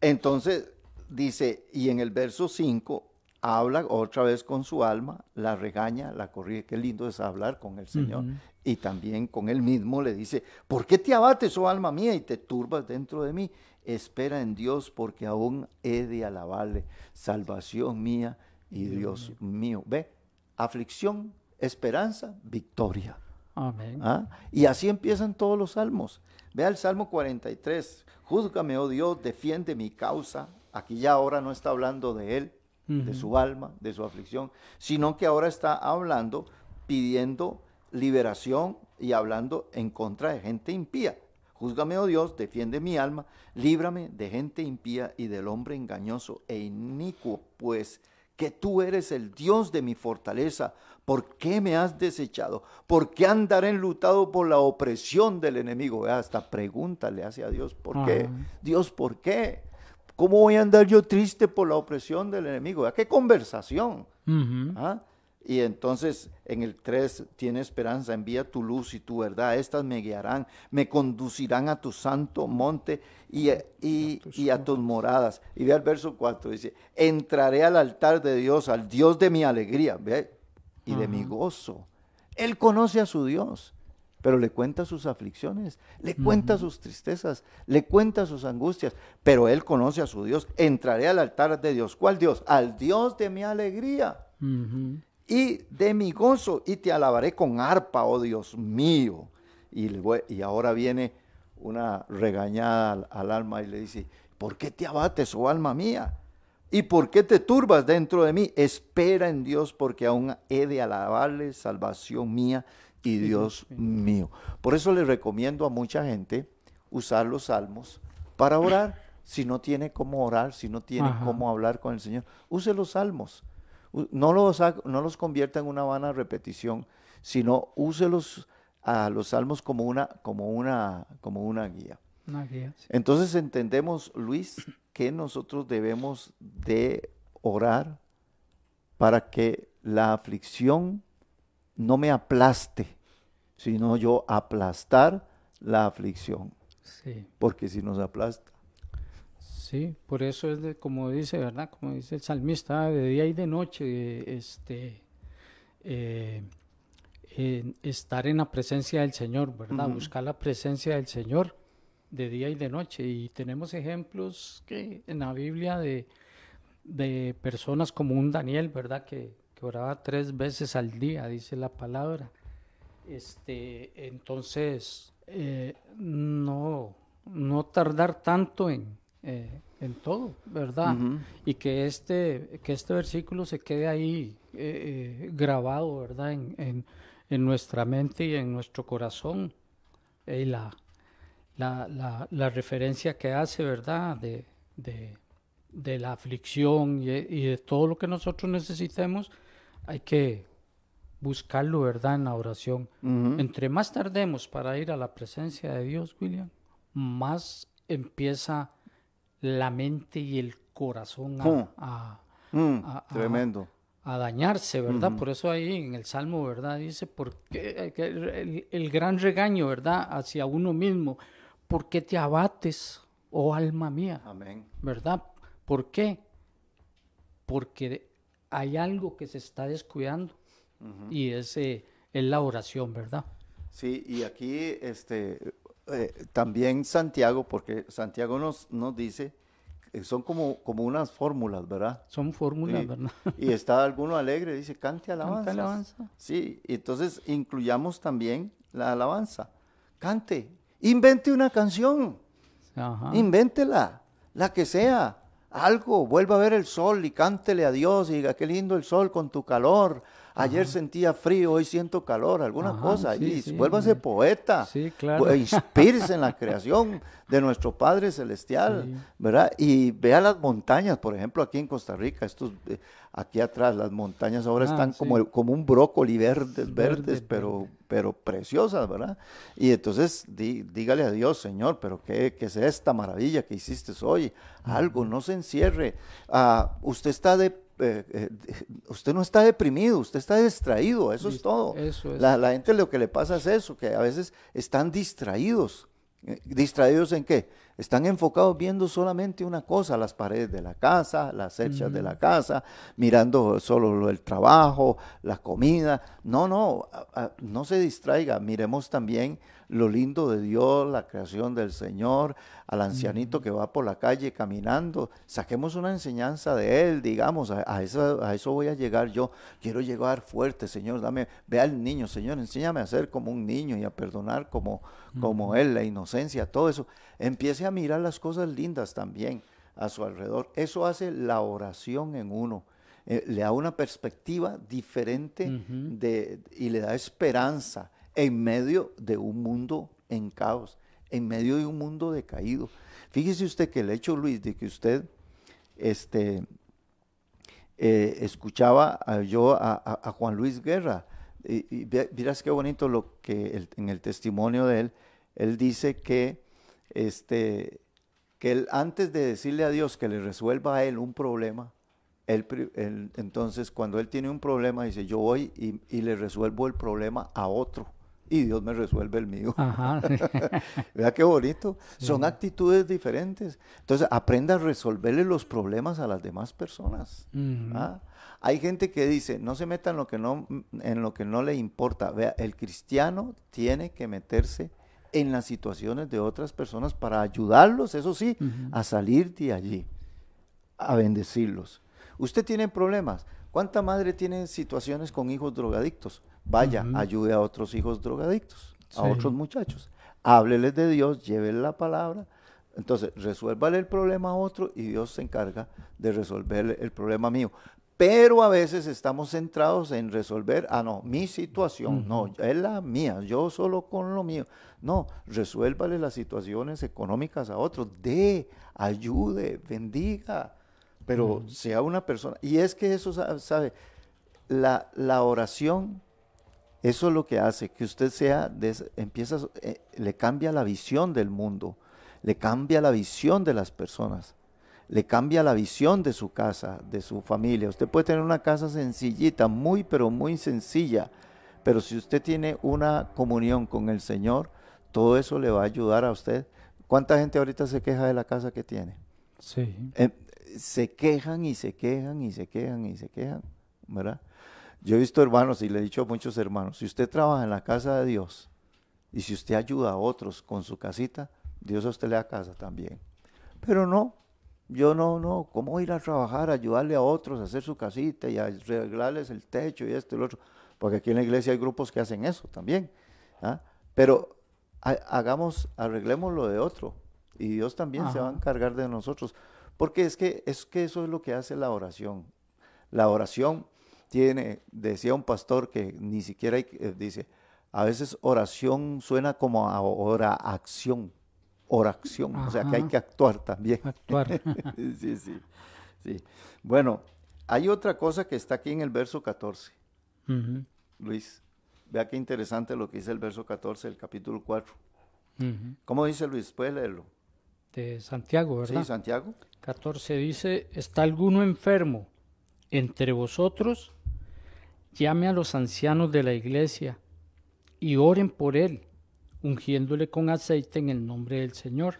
Entonces, dice, y en el verso 5, habla otra vez con su alma, la regaña, la corrige. Qué lindo es hablar con el Señor. Y también con él mismo le dice, ¿por qué te abates, oh alma mía, y te turbas dentro de mí? Espera en Dios porque aún he de alabarle, salvación mía y Dios mío. Ve, aflicción, esperanza, victoria. Amén. ¿Ah? Y así empiezan todos los salmos. Vea el Salmo 43. Júzgame, oh Dios, defiende mi causa. Aquí ya ahora no está hablando de él, de su alma, de su aflicción, sino que ahora está hablando, pidiendo liberación y hablando en contra de gente impía. Júzgame, oh Dios, defiende mi alma, líbrame de gente impía y del hombre engañoso e inicuo, pues que tú eres el Dios de mi fortaleza. ¿Por qué me has desechado? ¿Por qué andar enlutado por la opresión del enemigo? Hasta pregúntale hacia Dios, ¿por qué? Dios, ¿por qué? ¿Cómo voy a andar yo triste por la opresión del enemigo? ¿Qué conversación? ¿Ah? Y entonces en el 3 tiene esperanza, envía tu luz y tu verdad, estas me guiarán, me conducirán a tu santo monte y, y, a tus moradas. Y ve al verso 4, dice, entraré al altar de Dios, al Dios de mi alegría, ve, y de mi gozo. Él conoce a su Dios pero le cuenta sus aflicciones, le cuenta sus tristezas, le cuenta sus angustias, pero él conoce a su Dios. Entraré al altar de Dios. ¿Cuál Dios? Al Dios de mi alegría. y de mi gozo y te alabaré con arpa, oh Dios mío. Y, y ahora viene una regañada al, al, alma y le dice, ¿por qué te abates, oh alma mía? ¿Y por qué te turbas dentro de mí? Espera en Dios porque aún he de alabarle, salvación mía y Dios mío. Por eso le recomiendo a mucha gente usar los salmos para orar. Si no tiene cómo orar, si no tiene cómo hablar con el Señor, use los salmos. No los, no los convierta en una vana repetición, sino úselos a los salmos como una, como una, como una guía. Entonces entendemos, Luis, que nosotros debemos de orar para que la aflicción no me aplaste, sino yo aplastar la aflicción. Sí. Porque si nos aplasta. Sí, por eso es de, como dice, ¿verdad? Como dice el salmista, de día y de noche, este, eh, estar en la presencia del Señor, ¿verdad? Buscar la presencia del Señor de día y de noche. Y tenemos ejemplos que en la Biblia de, de personas como un Daniel, ¿verdad? Que, que oraba tres veces al día, dice la palabra. Este, entonces, eh, no, no tardar tanto en, eh, en todo, ¿verdad? Y que este, que este versículo se quede ahí eh, grabado, ¿verdad? En, en, nuestra mente y en nuestro corazón. Y la, la, la, referencia que hace, ¿verdad? De, de, de la aflicción y, y, de todo lo que nosotros necesitemos, hay que buscarlo, ¿verdad? En la oración. Entre más tardemos para ir a la presencia de Dios, William, más empieza la mente y el corazón a, mm, tremendo. A, dañarse, ¿verdad? Por eso ahí en el Salmo, ¿verdad? Dice, porque el, el, gran regaño, ¿verdad? Hacia uno mismo, ¿por qué te abates, oh alma mía? Amén. ¿Verdad? ¿Por qué? Porque hay algo que se está descuidando y es la oración, ¿verdad? Sí, y aquí este, eh, también Santiago, porque Santiago nos, nos dice, que son como, como unas fórmulas, ¿verdad? Son fórmulas, ¿verdad? Y está alguno alegre, dice, cante alabanza. Cante alabanza. Sí, y entonces incluyamos también la alabanza. Cante, invente una canción, Ajá. invéntela, la que sea algo, vuelva a ver el sol y cántele a Dios y diga, qué lindo el sol con tu calor. Ayer sentía frío, hoy siento calor, alguna cosa. y vuelva a ser poeta. Sí, claro. Inspírese en la creación de nuestro Padre Celestial, ¿verdad? Y vea las montañas, por ejemplo, aquí en Costa Rica, estos, eh, aquí atrás, las montañas ahora ah, están como, como un brócoli verdes, verdes, pero, pero preciosas, ¿verdad? Y entonces dígale a Dios, Señor, pero ¿qué, es esta maravilla que hiciste hoy? Algo, no se encierre. Ah, usted está de eh, eh, usted no está deprimido, usted está distraído, eso es todo. La, la, gente lo que le pasa es eso, que a veces están distraídos. ¿Distraídos en qué? Están enfocados viendo solamente una cosa, las paredes de la casa, las hechas de la casa, mirando solo el trabajo, la comida. No, no, no se distraiga. Miremos también lo lindo de Dios, la creación del Señor, al ancianito que va por la calle caminando. Saquemos una enseñanza de él, digamos, a, eso, a eso voy a llegar yo. Quiero llegar fuerte, Señor, dame, ve al niño, Señor, enséñame a ser como un niño y a perdonar como, como él, la inocencia, todo eso. Empiece a mirar las cosas lindas también a su alrededor. Eso hace la oración en uno. Eh, le da una perspectiva diferente de, y le da esperanza en medio de un mundo en caos, en medio de un mundo decaído. Fíjese usted que el hecho, Luis, de que usted este, eh, escuchaba yo a, Juan Luis Guerra, y, miras qué bonito lo que en el testimonio de él, él dice que este, que él, antes de decirle a Dios que le resuelva a él un problema, él, entonces cuando él tiene un problema dice, yo voy y, le resuelvo el problema a otro y Dios me resuelve el mío. Vea qué bonito. Son actitudes diferentes. Entonces, aprenda a resolverle los problemas a las demás personas. ¿ah? Hay gente que dice, no se meta en lo que no, en lo que no le importa. Vea, el cristiano tiene que meterse en las situaciones de otras personas para ayudarlos, eso sí, a salir de allí, a bendecirlos. Usted tiene problemas, ¿Cuánta madre tiene situaciones con hijos drogadictos? Vaya, ayude a otros hijos drogadictos, a otros muchachos. Hábleles de Dios, llévele la palabra. Entonces, resuélvale el problema a otro y Dios se encarga de resolver el problema mío. Pero a veces estamos centrados en resolver, ah, no, mi situación, no, es la mía, yo solo con lo mío. No, resuélvale las situaciones económicas a otros, dé, ayude, bendiga, pero sea una persona. Y es que eso, sabe, la, la oración, eso es lo que hace, que usted sea, empieza, eh, le cambia la visión del mundo, le cambia la visión de las personas le cambia la visión de su casa, de su familia. Usted puede tener una casa sencillita, muy, pero muy sencilla, pero si usted tiene una comunión con el Señor, todo eso le va a ayudar a usted. ¿Cuánta gente ahorita se queja de la casa que tiene? Sí. Eh, se quejan y se quejan y se quejan y se quejan, ¿verdad? Yo he visto hermanos y le he dicho a muchos hermanos, si usted trabaja en la casa de Dios y si usted ayuda a otros con su casita, Dios a usted le da casa también. Pero no, yo no, no, ¿cómo ir a trabajar, ayudarle a otros a hacer su casita y a arreglarles el techo y esto y lo otro? Porque aquí en la iglesia hay grupos que hacen eso también. ¿ah? Pero hagamos, arreglemos lo de otro y Dios también se va a encargar de nosotros. Porque es que, es que eso es lo que hace la oración. La oración tiene, decía un pastor que ni siquiera hay, eh, dice, a veces oración suena como a hora acción oración, o sea que hay que actuar también. Actuar. sí, sí, sí. Bueno, hay otra cosa que está aquí en el verso 14. Luis, vea qué interesante lo que dice el verso 14 del capítulo 4. ¿Cómo dice Luis? ¿Puede leerlo? De Santiago, ¿verdad? Sí, Santiago. 14 dice, ¿está alguno enfermo entre vosotros? Llame a los ancianos de la iglesia y oren por él ungiéndole con aceite en el nombre del Señor.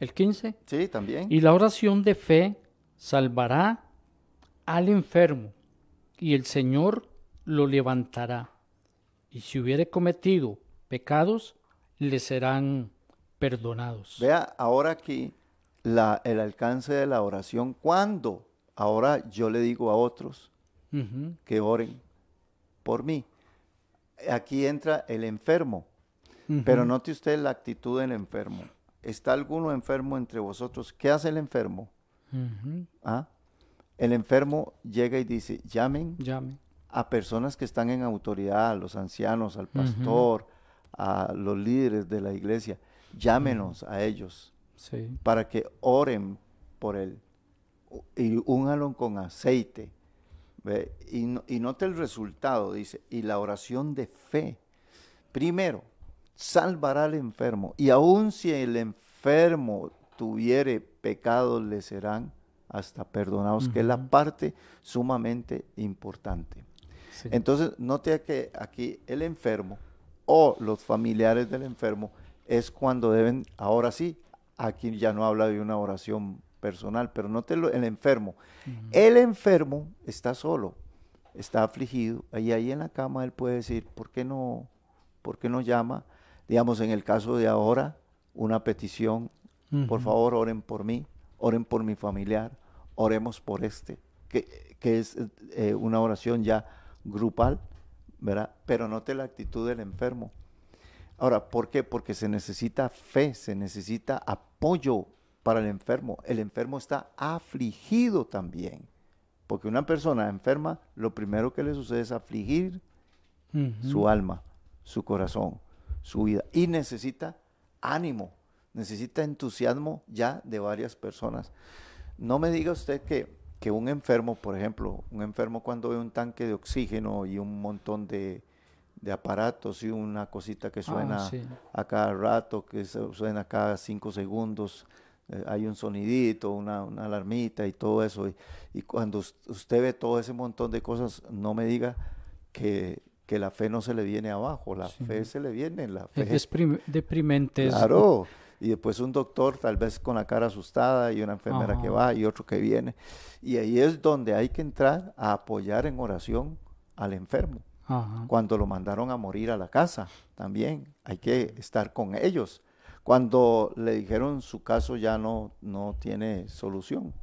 El 15. Sí, también. Y la oración de fe salvará al enfermo y el Señor lo levantará. Y si hubiere cometido pecados, le serán perdonados. Vea ahora aquí la, el alcance de la oración. Cuando ahora yo le digo a otros que oren por mí aquí entra el enfermo. Pero note usted la actitud del enfermo. ¿Está alguno enfermo entre vosotros? ¿Qué hace el enfermo? ¿Ah? El enfermo llega y dice, llamen a personas que están en autoridad, a los ancianos, al pastor, a los líderes de la iglesia. Llámenos a ellos para que oren por él y únganlo con aceite y, note el resultado, dice, y la oración de fe. Primero, salvará al enfermo, y aun si el enfermo tuviere pecados, le serán hasta perdonados, que es la parte sumamente importante. Entonces, note que aquí el enfermo o los familiares del enfermo es cuando deben, ahora sí, aquí ya no habla de una oración personal, pero no te lo, el enfermo. El enfermo está solo, está afligido, y ahí en la cama él puede decir, ¿por qué no, por qué no llama? Digamos, en el caso de ahora, una petición, por favor, oren por mí, oren por mi familiar, oremos por este, que, que es eh, una oración ya grupal, ¿verdad? Pero note la actitud del enfermo. Ahora, ¿por qué? Porque se necesita fe, se necesita apoyo para el enfermo. El enfermo está afligido también. Porque una persona enferma, lo primero que le sucede es afligir su alma, su corazón, su vida. Y necesita ánimo, necesita entusiasmo ya de varias personas. No me diga usted que, que un enfermo, por ejemplo, un enfermo cuando ve un tanque de oxígeno y un montón de, aparatos y una cosita que ah, suena a cada rato, que suena cada cinco segundos, eh, hay un sonidito, una, alarmita y todo eso. Y, cuando usted ve todo ese montón de cosas, no me diga que, la fe no se le viene abajo, la fe se le viene. La fe. Es deprimente. Claro. Y después un doctor tal vez con la cara asustada y una enfermera que va y otro que viene. Y ahí es donde hay que entrar a apoyar en oración al enfermo. Cuando lo mandaron a morir a la casa, también hay que estar con ellos cuando le dijeron su caso ya no, no tiene solución.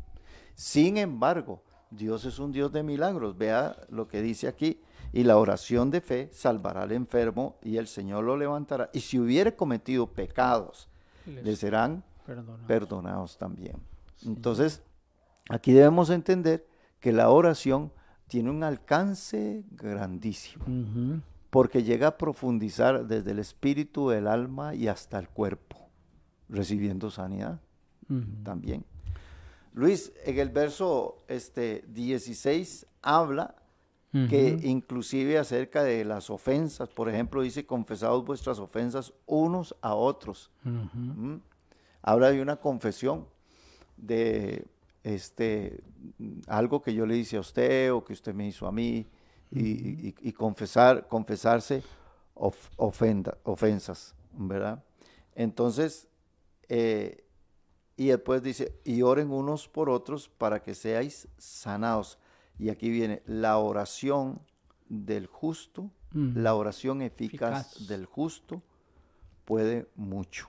Sin embargo, Dios es un Dios de milagros. Vea lo que dice aquí. Y la oración de fe salvará al enfermo y el Señor lo levantará. Y si hubiere cometido pecados, le serán perdonados, también. Entonces, aquí debemos entender que la oración tiene un alcance grandísimo, porque llega a profundizar desde el espíritu, el alma y hasta el cuerpo, recibiendo sanidad también. Luis, en el verso este, 16 habla que inclusive acerca de las ofensas, por ejemplo, dice, confesados vuestras ofensas unos a otros. ¿Mm? Habla de una confesión, de este, algo que yo le hice a usted o que usted me hizo a mí, y, confesar, confesarse ofensas, ¿verdad? Entonces, eh, y después dice, y oren unos por otros para que seáis sanados. Y aquí viene la oración del justo, la oración eficaz, del justo puede mucho.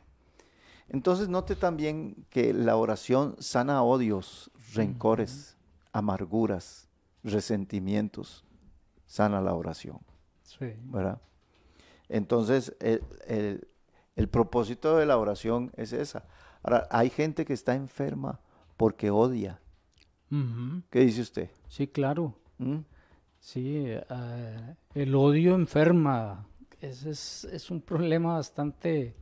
Entonces note también que la oración sana odios, rencores, amarguras, resentimientos, sana la oración. Sí. ¿Verdad? Entonces el, el propósito de la oración es esa, Ahora, hay gente que está enferma porque odia. ¿Qué dice usted? Sí, claro. ¿Mm? Sí, eh, el odio enferma. Es, es, un problema bastante,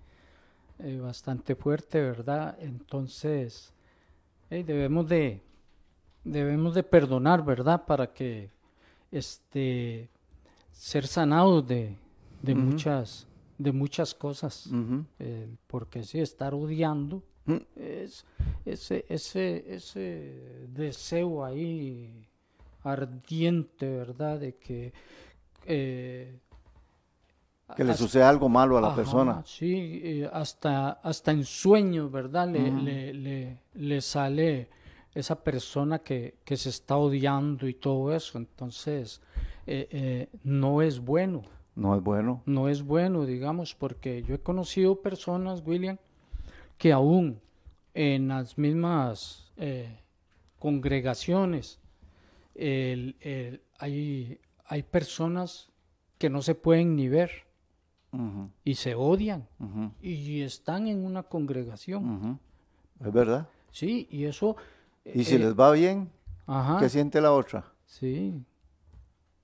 eh, bastante fuerte, ¿verdad? Entonces, debemos de debemos de perdonar, ¿verdad? Para que este ser sanados de, de muchas de muchas cosas. porque si estar odiando. Es ese, ese, ese deseo ahí ardiente, ¿verdad? De que... Eh, que le suceda algo malo a la persona. Sí, eh, hasta, hasta en sueños, ¿verdad? Le, le, le, sale esa persona que, que, se está odiando y todo eso. Entonces, eh, no es bueno. No es bueno. No es bueno, digamos, porque yo he conocido personas, William, que aún en las mismas eh, congregaciones hay, hay personas que no se pueden ni ver y se odian y están en una congregación. Es verdad. Sí, y eso... Y si eh, les va bien, ¿qué siente la otra? Sí.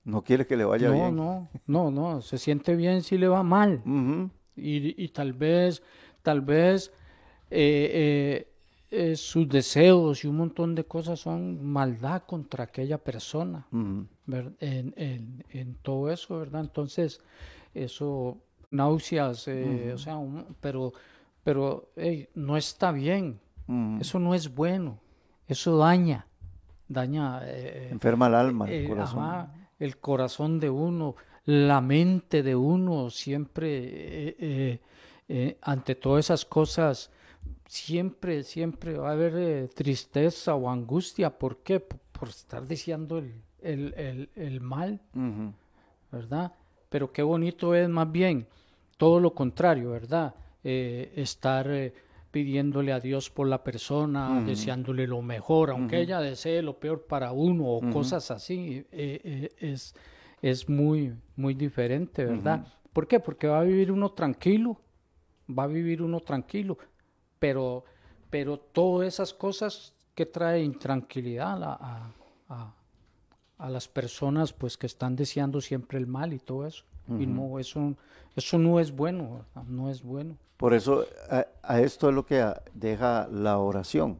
No quiere que le vaya bien. No, no, no, se siente bien si le va mal. y, y, tal vez, tal vez eh, eh, sus deseos y un montón de cosas son maldad contra aquella persona, en, todo eso, ¿verdad? Entonces, eso, náuseas, eh, o sea, pero, pero no está bien, eso no es bueno, eso daña, daña... Enferma el alma, el corazón. el corazón de uno, la mente de uno, siempre ante todas esas cosas siempre, siempre va a haber eh, tristeza o angustia. ¿Por qué? Por, estar deseando el, el, el, mal, ¿verdad? Pero qué bonito es más bien todo lo contrario, ¿verdad? Eh, estar eh, pidiéndole a Dios por la persona, deseándole lo mejor, aunque ella desee lo peor para uno o cosas así, es, es muy, muy diferente, ¿verdad? ¿Por qué? Porque va a vivir uno tranquilo, va a vivir uno tranquilo pero, pero todas esas cosas que traen intranquilidad a, a, las personas pues que están deseando siempre el mal y todo eso. Y no, eso, eso no es bueno, no es bueno. Por eso a, esto es lo que deja la oración.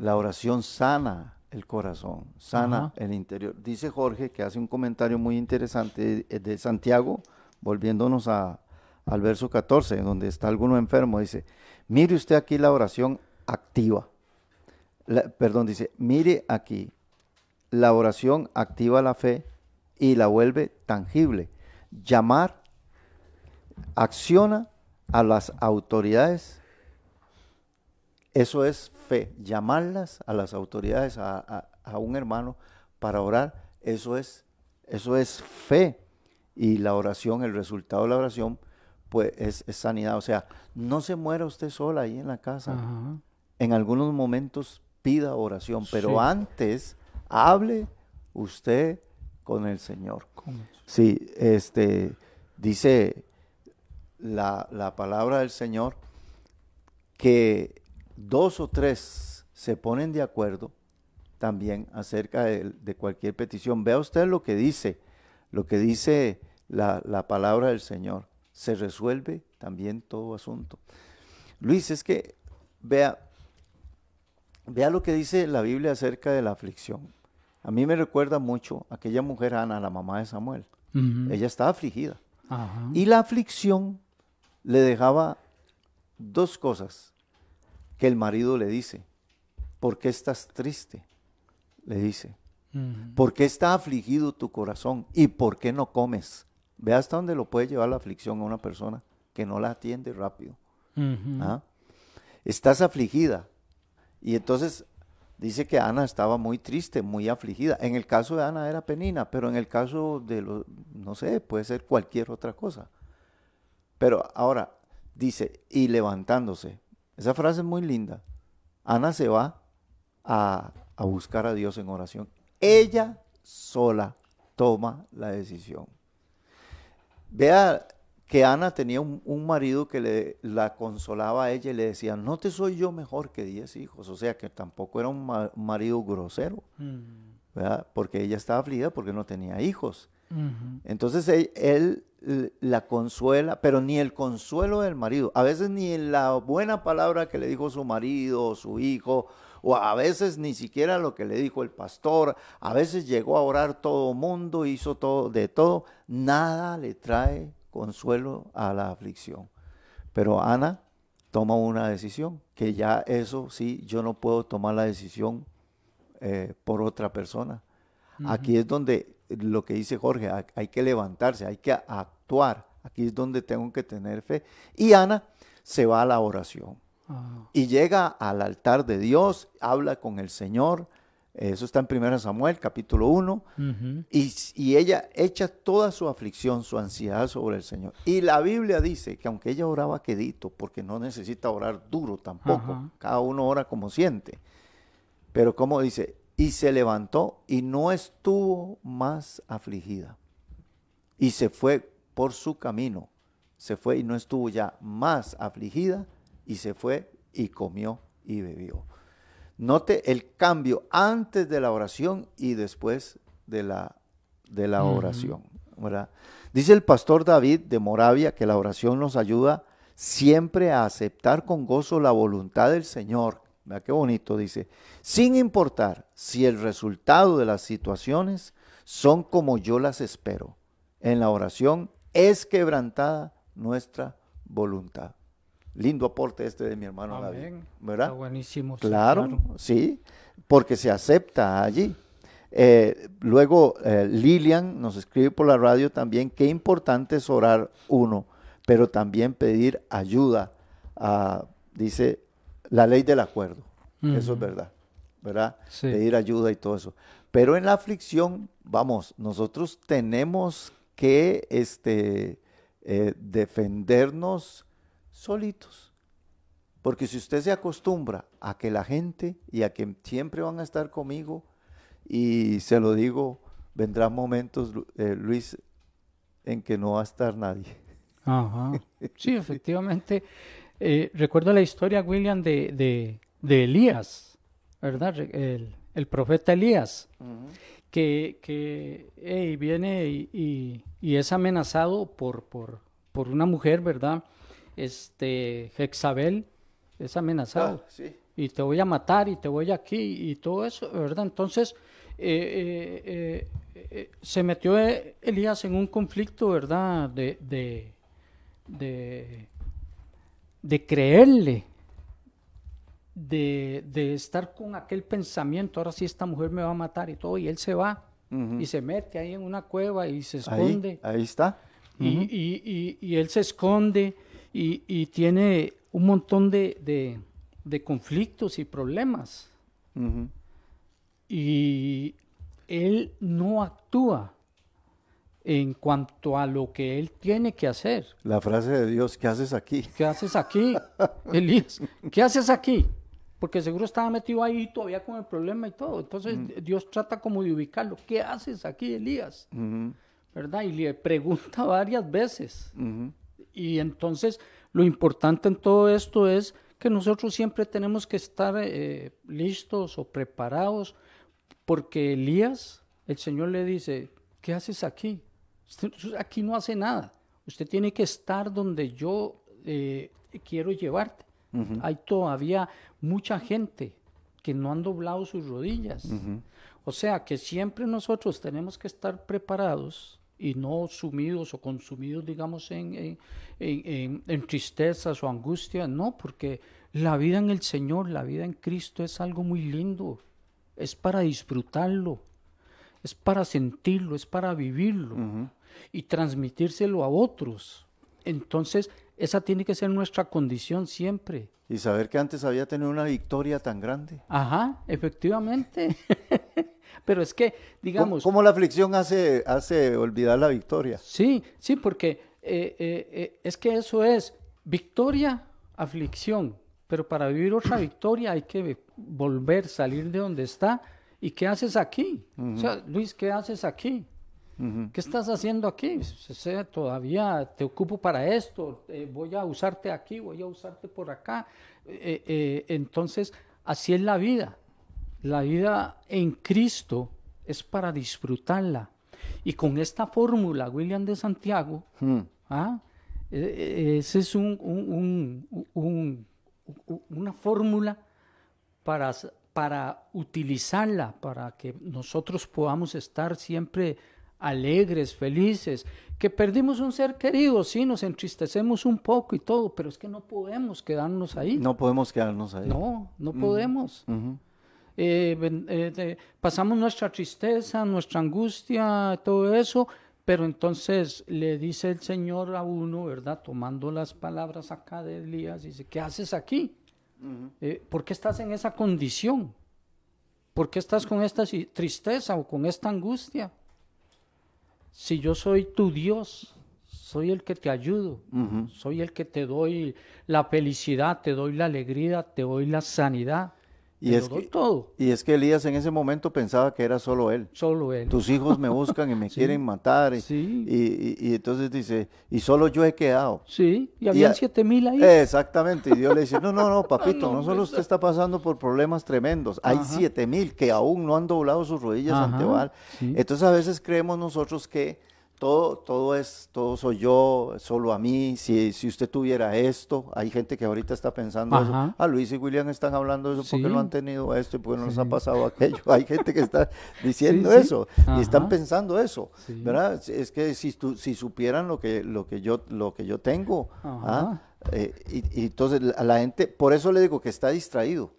La oración sana el corazón, sana el interior. Dice Jorge que hace un comentario muy interesante de, Santiago, volviéndonos a, al verso 14, donde está alguno enfermo, dice, Mire usted aquí la oración activa. perdón, dice, mire aquí, la oración activa la fe y la vuelve tangible. Llamar, acciona a las autoridades. Eso es fe. Llamarlas a las autoridades, a, un hermano para orar, eso es, eso es fe. Y la oración, el resultado de la oración, pues es, sanidad. O sea, no se muera usted sola ahí en la casa. En algunos momentos pida oración, pero antes, hable usted con el Señor. Sí, este, dice la, la palabra del Señor que dos o tres se ponen de acuerdo también acerca de, cualquier petición. Vea usted lo que dice, lo que dice la, la, palabra del Señor. Se resuelve también todo asunto. Luis, es que vea, vea lo que dice la Biblia acerca de la aflicción. A mí me recuerda mucho aquella mujer Ana, la mamá de Samuel. Ella estaba afligida. Y la aflicción le dejaba dos cosas que el marido le dice. ¿Por qué estás triste? Le dice. ¿Por qué está afligido tu corazón? ¿Y por qué no comes? Ve hasta dónde lo puede llevar la aflicción a una persona que no la atiende rápido. ¿Ah? Estás afligida. Y entonces dice que Ana estaba muy triste, muy afligida. En el caso de Ana era penina, pero en el caso de los, no sé, puede ser cualquier otra cosa. Pero ahora dice, y levantándose. Esa frase es muy linda. Ana se va a, a buscar a Dios en oración. Ella sola toma la decisión. Vea que Ana tenía un, marido que le, la consolaba a ella y le decía, no te soy yo mejor que diez hijos. O sea que tampoco era un, marido grosero, mm. porque ella estaba afligida porque no tenía hijos. Entonces él, la consuela, pero ni el consuelo del marido, a veces ni la buena palabra que le dijo su marido o su hijo, o a veces ni siquiera lo que le dijo el pastor, a veces llegó a orar todo mundo, hizo todo de todo, nada le trae consuelo a la aflicción. Pero Ana toma una decisión, que ya eso sí, yo no puedo tomar la decisión eh, por otra persona. Aquí es donde lo que dice Jorge, hay que levantarse, hay que actuar. Aquí es donde tengo que tener fe. Y Ana se va a la oración. Ah. Y llega al altar de Dios, habla con el Señor, eso está en 1 Samuel, capítulo 1. y, ella echa toda su aflicción, su ansiedad sobre el Señor. Y la Biblia dice que aunque ella oraba quedito, porque no necesita orar duro tampoco, cada uno ora como siente. Pero como dice, y se levantó y no estuvo más afligida. Y se fue por su camino. Se fue y no estuvo ya más afligida y se fue y comió y bebió. Note el cambio antes de la oración y después de la, de la oración. Dice el pastor David de Moravia que la oración nos ayuda siempre a aceptar con gozo la voluntad del Señor. Vea qué bonito, dice, sin importar si el resultado de las situaciones son como yo las espero. En la oración es quebrantada nuestra voluntad. Lindo aporte este de mi hermano David. ¿Verdad? Está buenísimo. Claro, sí, porque se acepta allí. Eh, luego eh, Lilian nos escribe por la radio también, qué importante es orar uno, pero también pedir ayuda. A, dice la ley del acuerdo. Eso es verdad, ¿verdad? Pedir ayuda y todo eso. Pero en la aflicción, vamos, nosotros tenemos que este, eh, defendernos solitos. Porque si usted se acostumbra a que la gente y a que siempre van a estar conmigo, y se lo digo, vendrán momentos, eh, Luis, en que no va a estar nadie. Ajá. Sí, efectivamente. Eh, recuerdo la historia, William, de, de, Elías, ¿verdad? El, el profeta Elías, que, que viene y, y, es amenazado por, por, por una mujer, ¿verdad? este Jezabel es amenazado. Ah, y te voy a matar y te voy aquí y todo eso, ¿verdad? Entonces eh, eh, eh, se metió Elías en un conflicto, ¿verdad? De, de, de, creerle, de, de, estar con aquel pensamiento, ahora sí esta mujer me va a matar y todo, y él se va y se mete ahí en una cueva y se esconde. Ahí, está. y, y, él se esconde y, tiene un montón de, conflictos y problemas. Y él no actúa en cuanto a lo que él tiene que hacer. La frase de Dios, ¿qué haces aquí? ¿Qué haces aquí? Elías, ¿qué haces aquí? porque seguro estaba metido ahí todavía con el problema y todo. Entonces Dios trata como de ubicarlo. ¿Qué haces aquí, Elías? ¿Verdad? Y le pregunta varias veces. Y entonces lo importante en todo esto es que nosotros siempre tenemos que estar eh, listos o preparados, porque Elías, el Señor le dice, ¿qué haces aquí? Usted aquí no hace nada. Usted tiene que estar donde yo eh, quiero llevarte. Hay todavía mucha gente que no han doblado sus rodillas. O sea que siempre nosotros tenemos que estar preparados y no sumidos o consumidos, digamos, en, en, tristezas o angustias, no, porque la vida en el Señor, la vida en Cristo es algo muy lindo, es para disfrutarlo, es para sentirlo, es para vivirlo y transmitírselo a otros. Entonces, esa tiene que ser nuestra condición siempre. Y saber que antes había tenido una victoria tan grande. Ajá, efectivamente. Pero es que, digamos... ¿Cómo, la aflicción hace, hace olvidar la victoria? Sí, sí, porque eh, eh, eh, es que eso es victoria, aflicción. Pero para vivir otra victoria hay que volver, salir de donde está. ¿Y qué haces aquí? O sea, Luis, ¿qué haces aquí? ¿Qué estás haciendo aquí? O sea, todavía te ocupo para esto, voy a usarte aquí, voy a usarte por acá. entonces, así es la vida. La vida en Cristo es para disfrutarla. Y con esta fórmula, William de Santiago, hmm. ¿ah? e, e, ese es un, una fórmula para, para utilizarla, para que nosotros podamos estar siempre alegres, felices, que perdimos un ser querido, sí, nos entristecemos un poco y todo, pero es que no podemos quedarnos ahí. No podemos quedarnos ahí. No, no podemos. Eh, eh, pasamos nuestra tristeza, nuestra angustia, todo eso, pero entonces le dice el Señor a uno, ¿verdad? Tomando las palabras acá de Elías, dice, ¿qué haces aquí? Eh, ¿Por qué estás en esa condición? ¿Por qué estás con esta tristeza o con esta angustia? Si yo soy tu Dios, soy el que te ayudo, soy el que te doy la felicidad, te doy la alegría, te doy la sanidad. Y es, que, todo. y es que Elías en ese momento pensaba que era solo él. Solo él. Tus hijos me buscan y me quieren matar. Y, sí. y, entonces dice, y solo yo he quedado. Sí, y habían siete mil ahí. Exactamente. Y Dios le dice, no, no, no, papito, no, solo usted está pasando por problemas tremendos. Hay siete mil que aún no han doblado sus rodillas ante Baal. Entonces a veces creemos nosotros que todo, todo es, todo soy yo, solo a mí, si, si usted tuviera esto, hay gente que ahorita está pensando eso, ah, Luis y William están hablando de eso porque no han tenido esto y porque no les ha pasado aquello, hay gente que está diciendo eso y están pensando eso, ¿verdad? Es que si, si supieran lo que, lo que yo, lo que yo tengo, ¿ah? eh, y, y entonces a la gente, por eso le digo que está distraído,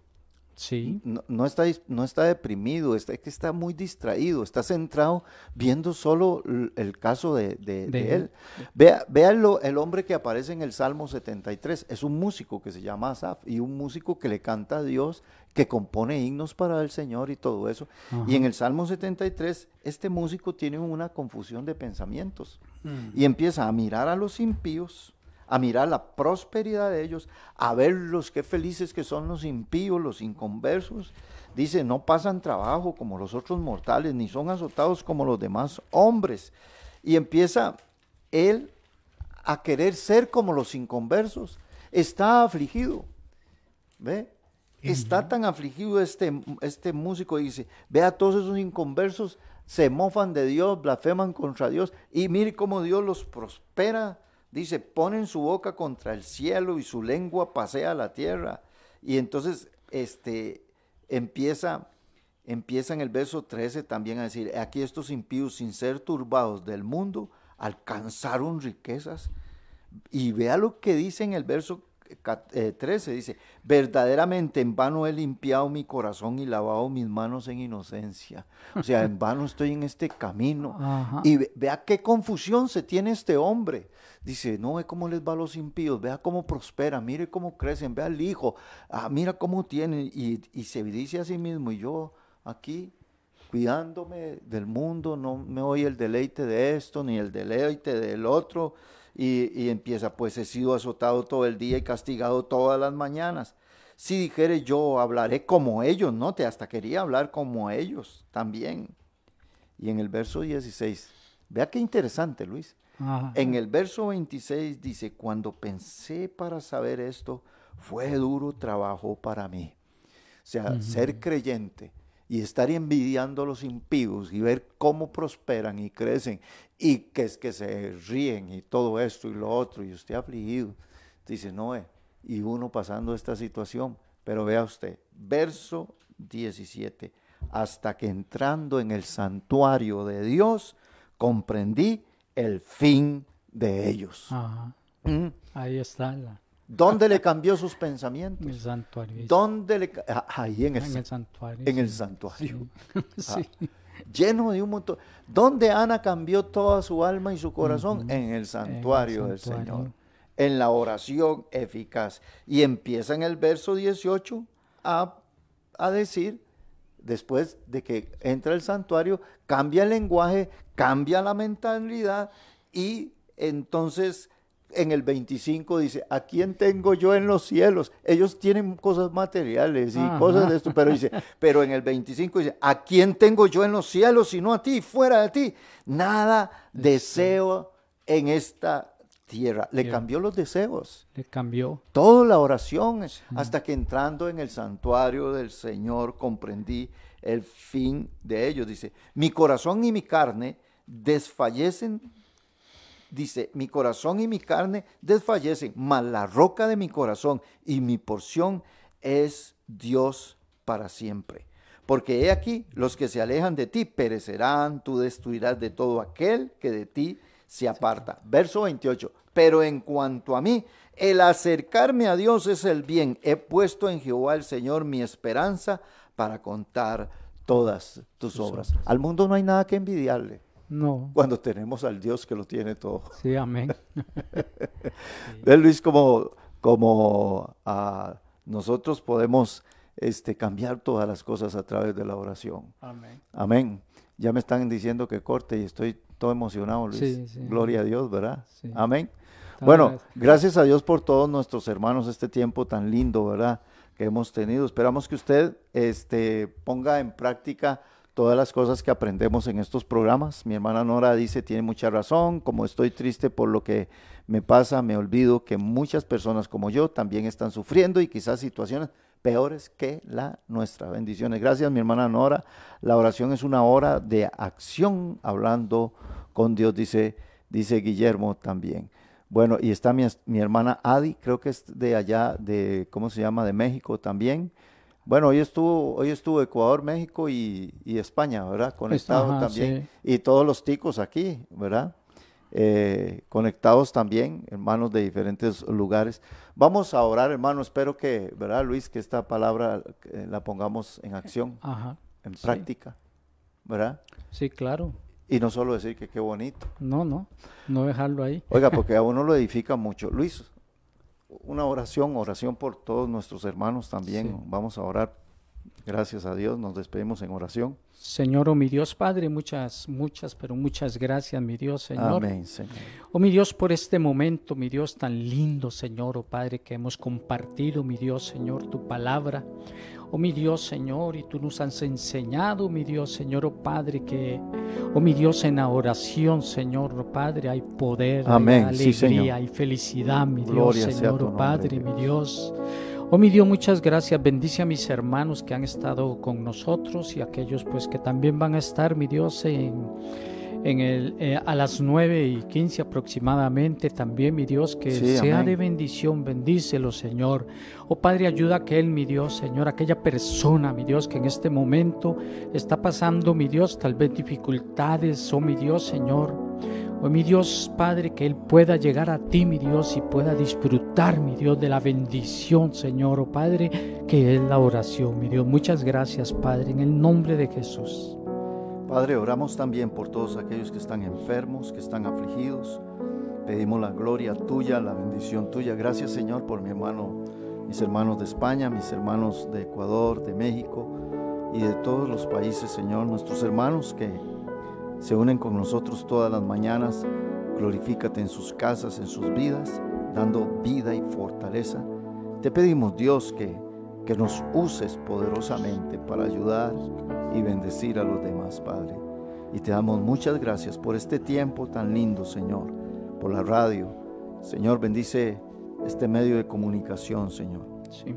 Sí. No, está, no está deprimido, está, que está muy distraído, está centrado viendo solo el caso de, él. Vea, el hombre que aparece en el Salmo 73, es un músico que se llama Asaf y un músico que le canta a Dios, que compone himnos para el Señor y todo eso. Y en el Salmo 73, este músico tiene una confusión de pensamientos mm. y empieza a mirar a los impíos a mirar la prosperidad de ellos, a ver los qué felices que son los impíos, los inconversos. Dice, no pasan trabajo como los otros mortales, ni son azotados como los demás hombres. Y empieza él a querer ser como los inconversos. Está afligido. ¿Ve? Está tan afligido este, este músico, dice, ve a todos esos inconversos, se mofan de Dios, blasfeman contra Dios, y mire cómo Dios los prospera Dice, ponen su boca contra el cielo y su lengua pasea la tierra. Y entonces este, empieza, empieza en el verso 13 también a decir, aquí estos impíos sin ser turbados del mundo alcanzaron riquezas. Y vea lo que dice en el verso 13, eh, dice, verdaderamente en vano he limpiado mi corazón y lavado mis manos en inocencia. O sea, en vano estoy en este camino. Y vea qué confusión se tiene este hombre. Dice, no ve cómo les va a los impíos, vea cómo prospera, mire cómo crecen, vea al hijo, ah, mira cómo tienen. Y, y se dice a sí mismo, y yo aquí cuidándome del mundo, no me oye el deleite de esto, ni el deleite del otro Y, empieza, pues he sido azotado todo el día y castigado todas las mañanas. Si dijere yo, hablaré como ellos, ¿no? Te hasta quería hablar como ellos también. Y en el verso 16, vea qué interesante, Luis. En el verso 26 dice, cuando pensé para saber esto, fue duro trabajo para mí. O sea, ser creyente y estar envidiando a los impíos y ver cómo prosperan y crecen y que es que se ríen y todo esto y lo otro y usted afligido. Dice, no, eh, y uno pasando esta situación. Pero vea usted, verso 17, hasta que entrando en el santuario de Dios, comprendí el fin de ellos. ¿Mm? Ahí está la, ¿Dónde le cambió sus pensamientos? En el santuario. ¿Dónde le ah, ahí en el, santuario? En el santuario. Ah, lleno de un montón. ¿Dónde Ana cambió toda su alma y su corazón? en, el santuario del Señor. En la oración eficaz. Y empieza en el verso 18 a, a decir, después de que entra el santuario, cambia el lenguaje, cambia la mentalidad y entonces en el 25 dice, ¿a quién tengo yo en los cielos? Ellos tienen cosas materiales y cosas de esto, pero dice, pero en el 25 dice, ¿a quién tengo yo en los cielos sino a ti, fuera de ti? Nada deseo en esta tierra. Le cambió los deseos. Le cambió. Toda la oración, hasta que entrando en el santuario del Señor comprendí el fin de ellos. Dice, mi corazón y mi carne desfallecen dice, mi corazón y mi carne desfallecen, mas la roca de mi corazón y mi porción es Dios para siempre. Porque he aquí, los que se alejan de ti perecerán, tú destruirás de todo aquel que de ti se aparta. Verso 28. Pero en cuanto a mí, el acercarme a Dios es el bien. He puesto en Jehová el Señor mi esperanza para contar todas tus obras. Al mundo no hay nada que envidiarle. No. Cuando tenemos al Dios que lo tiene todo. Sí, amén. Luis, como, como ah, nosotros podemos este, cambiar todas las cosas a través de la oración. Amén. Amén. Ya me están diciendo que corte y estoy todo emocionado, Luis. Sí, sí. Gloria a Dios, ¿verdad? Sí. Amén. Bueno, gracias a Dios por todos nuestros hermanos este tiempo tan lindo, ¿verdad? Que hemos tenido. Esperamos que usted este, ponga en práctica todas las cosas que aprendemos en estos programas. Mi hermana Nora dice, tiene mucha razón, como estoy triste por lo que me pasa, me olvido que muchas personas como yo también están sufriendo y quizás situaciones peores que la nuestra. Bendiciones. Gracias, mi hermana Nora. La oración es una hora de acción hablando con Dios, dice, dice Guillermo también. Bueno, y está mi, mi hermana Adi, creo que es de allá, de, ¿cómo se llama? De México también. Bueno, hoy estuvo, hoy estuvo Ecuador, México y, España, ¿verdad? Conectados también. Y todos los ticos aquí, ¿verdad? Eh, conectados también, hermanos de diferentes lugares. Vamos a orar, hermano. Espero que, ¿verdad, Luis? Que esta palabra eh, la pongamos en acción, en práctica, ¿verdad? Sí, claro. Y no solo decir que qué bonito. No, no, no dejarlo ahí. Oiga, porque a uno lo edifica mucho. Luis, una oración, oración por todos nuestros hermanos también. Vamos a orar. Gracias a Dios, nos despedimos en oración. Señor, oh mi Dios Padre, muchas, muchas, pero muchas gracias, mi Dios Señor. Amén, Señor. Oh mi Dios, por este momento, mi Dios tan lindo, Señor, oh Padre, que hemos compartido, mi Dios Señor, tu palabra. Oh mi Dios Señor, y tú nos has enseñado, mi Dios Señor, oh Padre, que, oh mi Dios, en la oración, Señor, oh Padre, hay poder, hay alegría, hay felicidad, mi Dios Señor, oh Padre, mi Dios. Oh mi Dios, muchas gracias. Bendice a mis hermanos que han estado con nosotros y aquellos pues que también van a estar, mi Dios, en en el, eh, a las 9 y 15 aproximadamente también, mi Dios, que sea de bendición, bendícelo, Señor. Oh Padre, ayuda a aquel, mi Dios, Señor, aquella persona, mi Dios, que en este momento está pasando, mi Dios, tal vez dificultades, oh mi Dios, Señor. Oh mi Dios, Padre, que Él pueda llegar a ti, mi Dios, y pueda disfrutar, mi Dios, de la bendición, Señor, oh Padre, que es la oración, mi Dios. Muchas gracias, Padre, en el nombre de Jesús. Padre, oramos también por todos aquellos que están enfermos, que están afligidos. Pedimos la gloria tuya, la bendición tuya. Gracias, Señor, por mi hermano, mis hermanos de España, mis hermanos de Ecuador, de México y de todos los países, Señor, nuestros hermanos que se unen con nosotros todas las mañanas glorifícate en sus casas, en sus vidas, dando vida y fortaleza. Te pedimos, Dios, que, que nos uses poderosamente para ayudar y bendecir a los demás, Padre. Y te damos muchas gracias por este tiempo tan lindo, Señor, por la radio. Señor, bendice este medio de comunicación, Señor.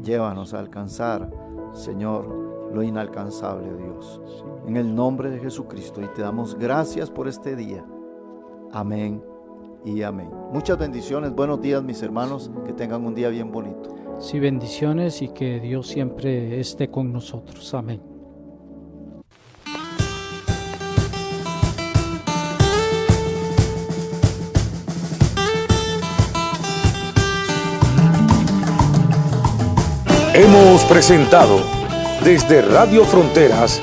Llévanos a alcanzar, Señor, lo inalcanzable, Dios. En el nombre de Jesucristo. Y te damos gracias por este día. Amén y amén. Muchas bendiciones. Buenos días, mis hermanos. Que tengan un día bien bonito. Sí, bendiciones y que Dios siempre esté con nosotros. Amén. Hemos presentado desde Radio Fronteras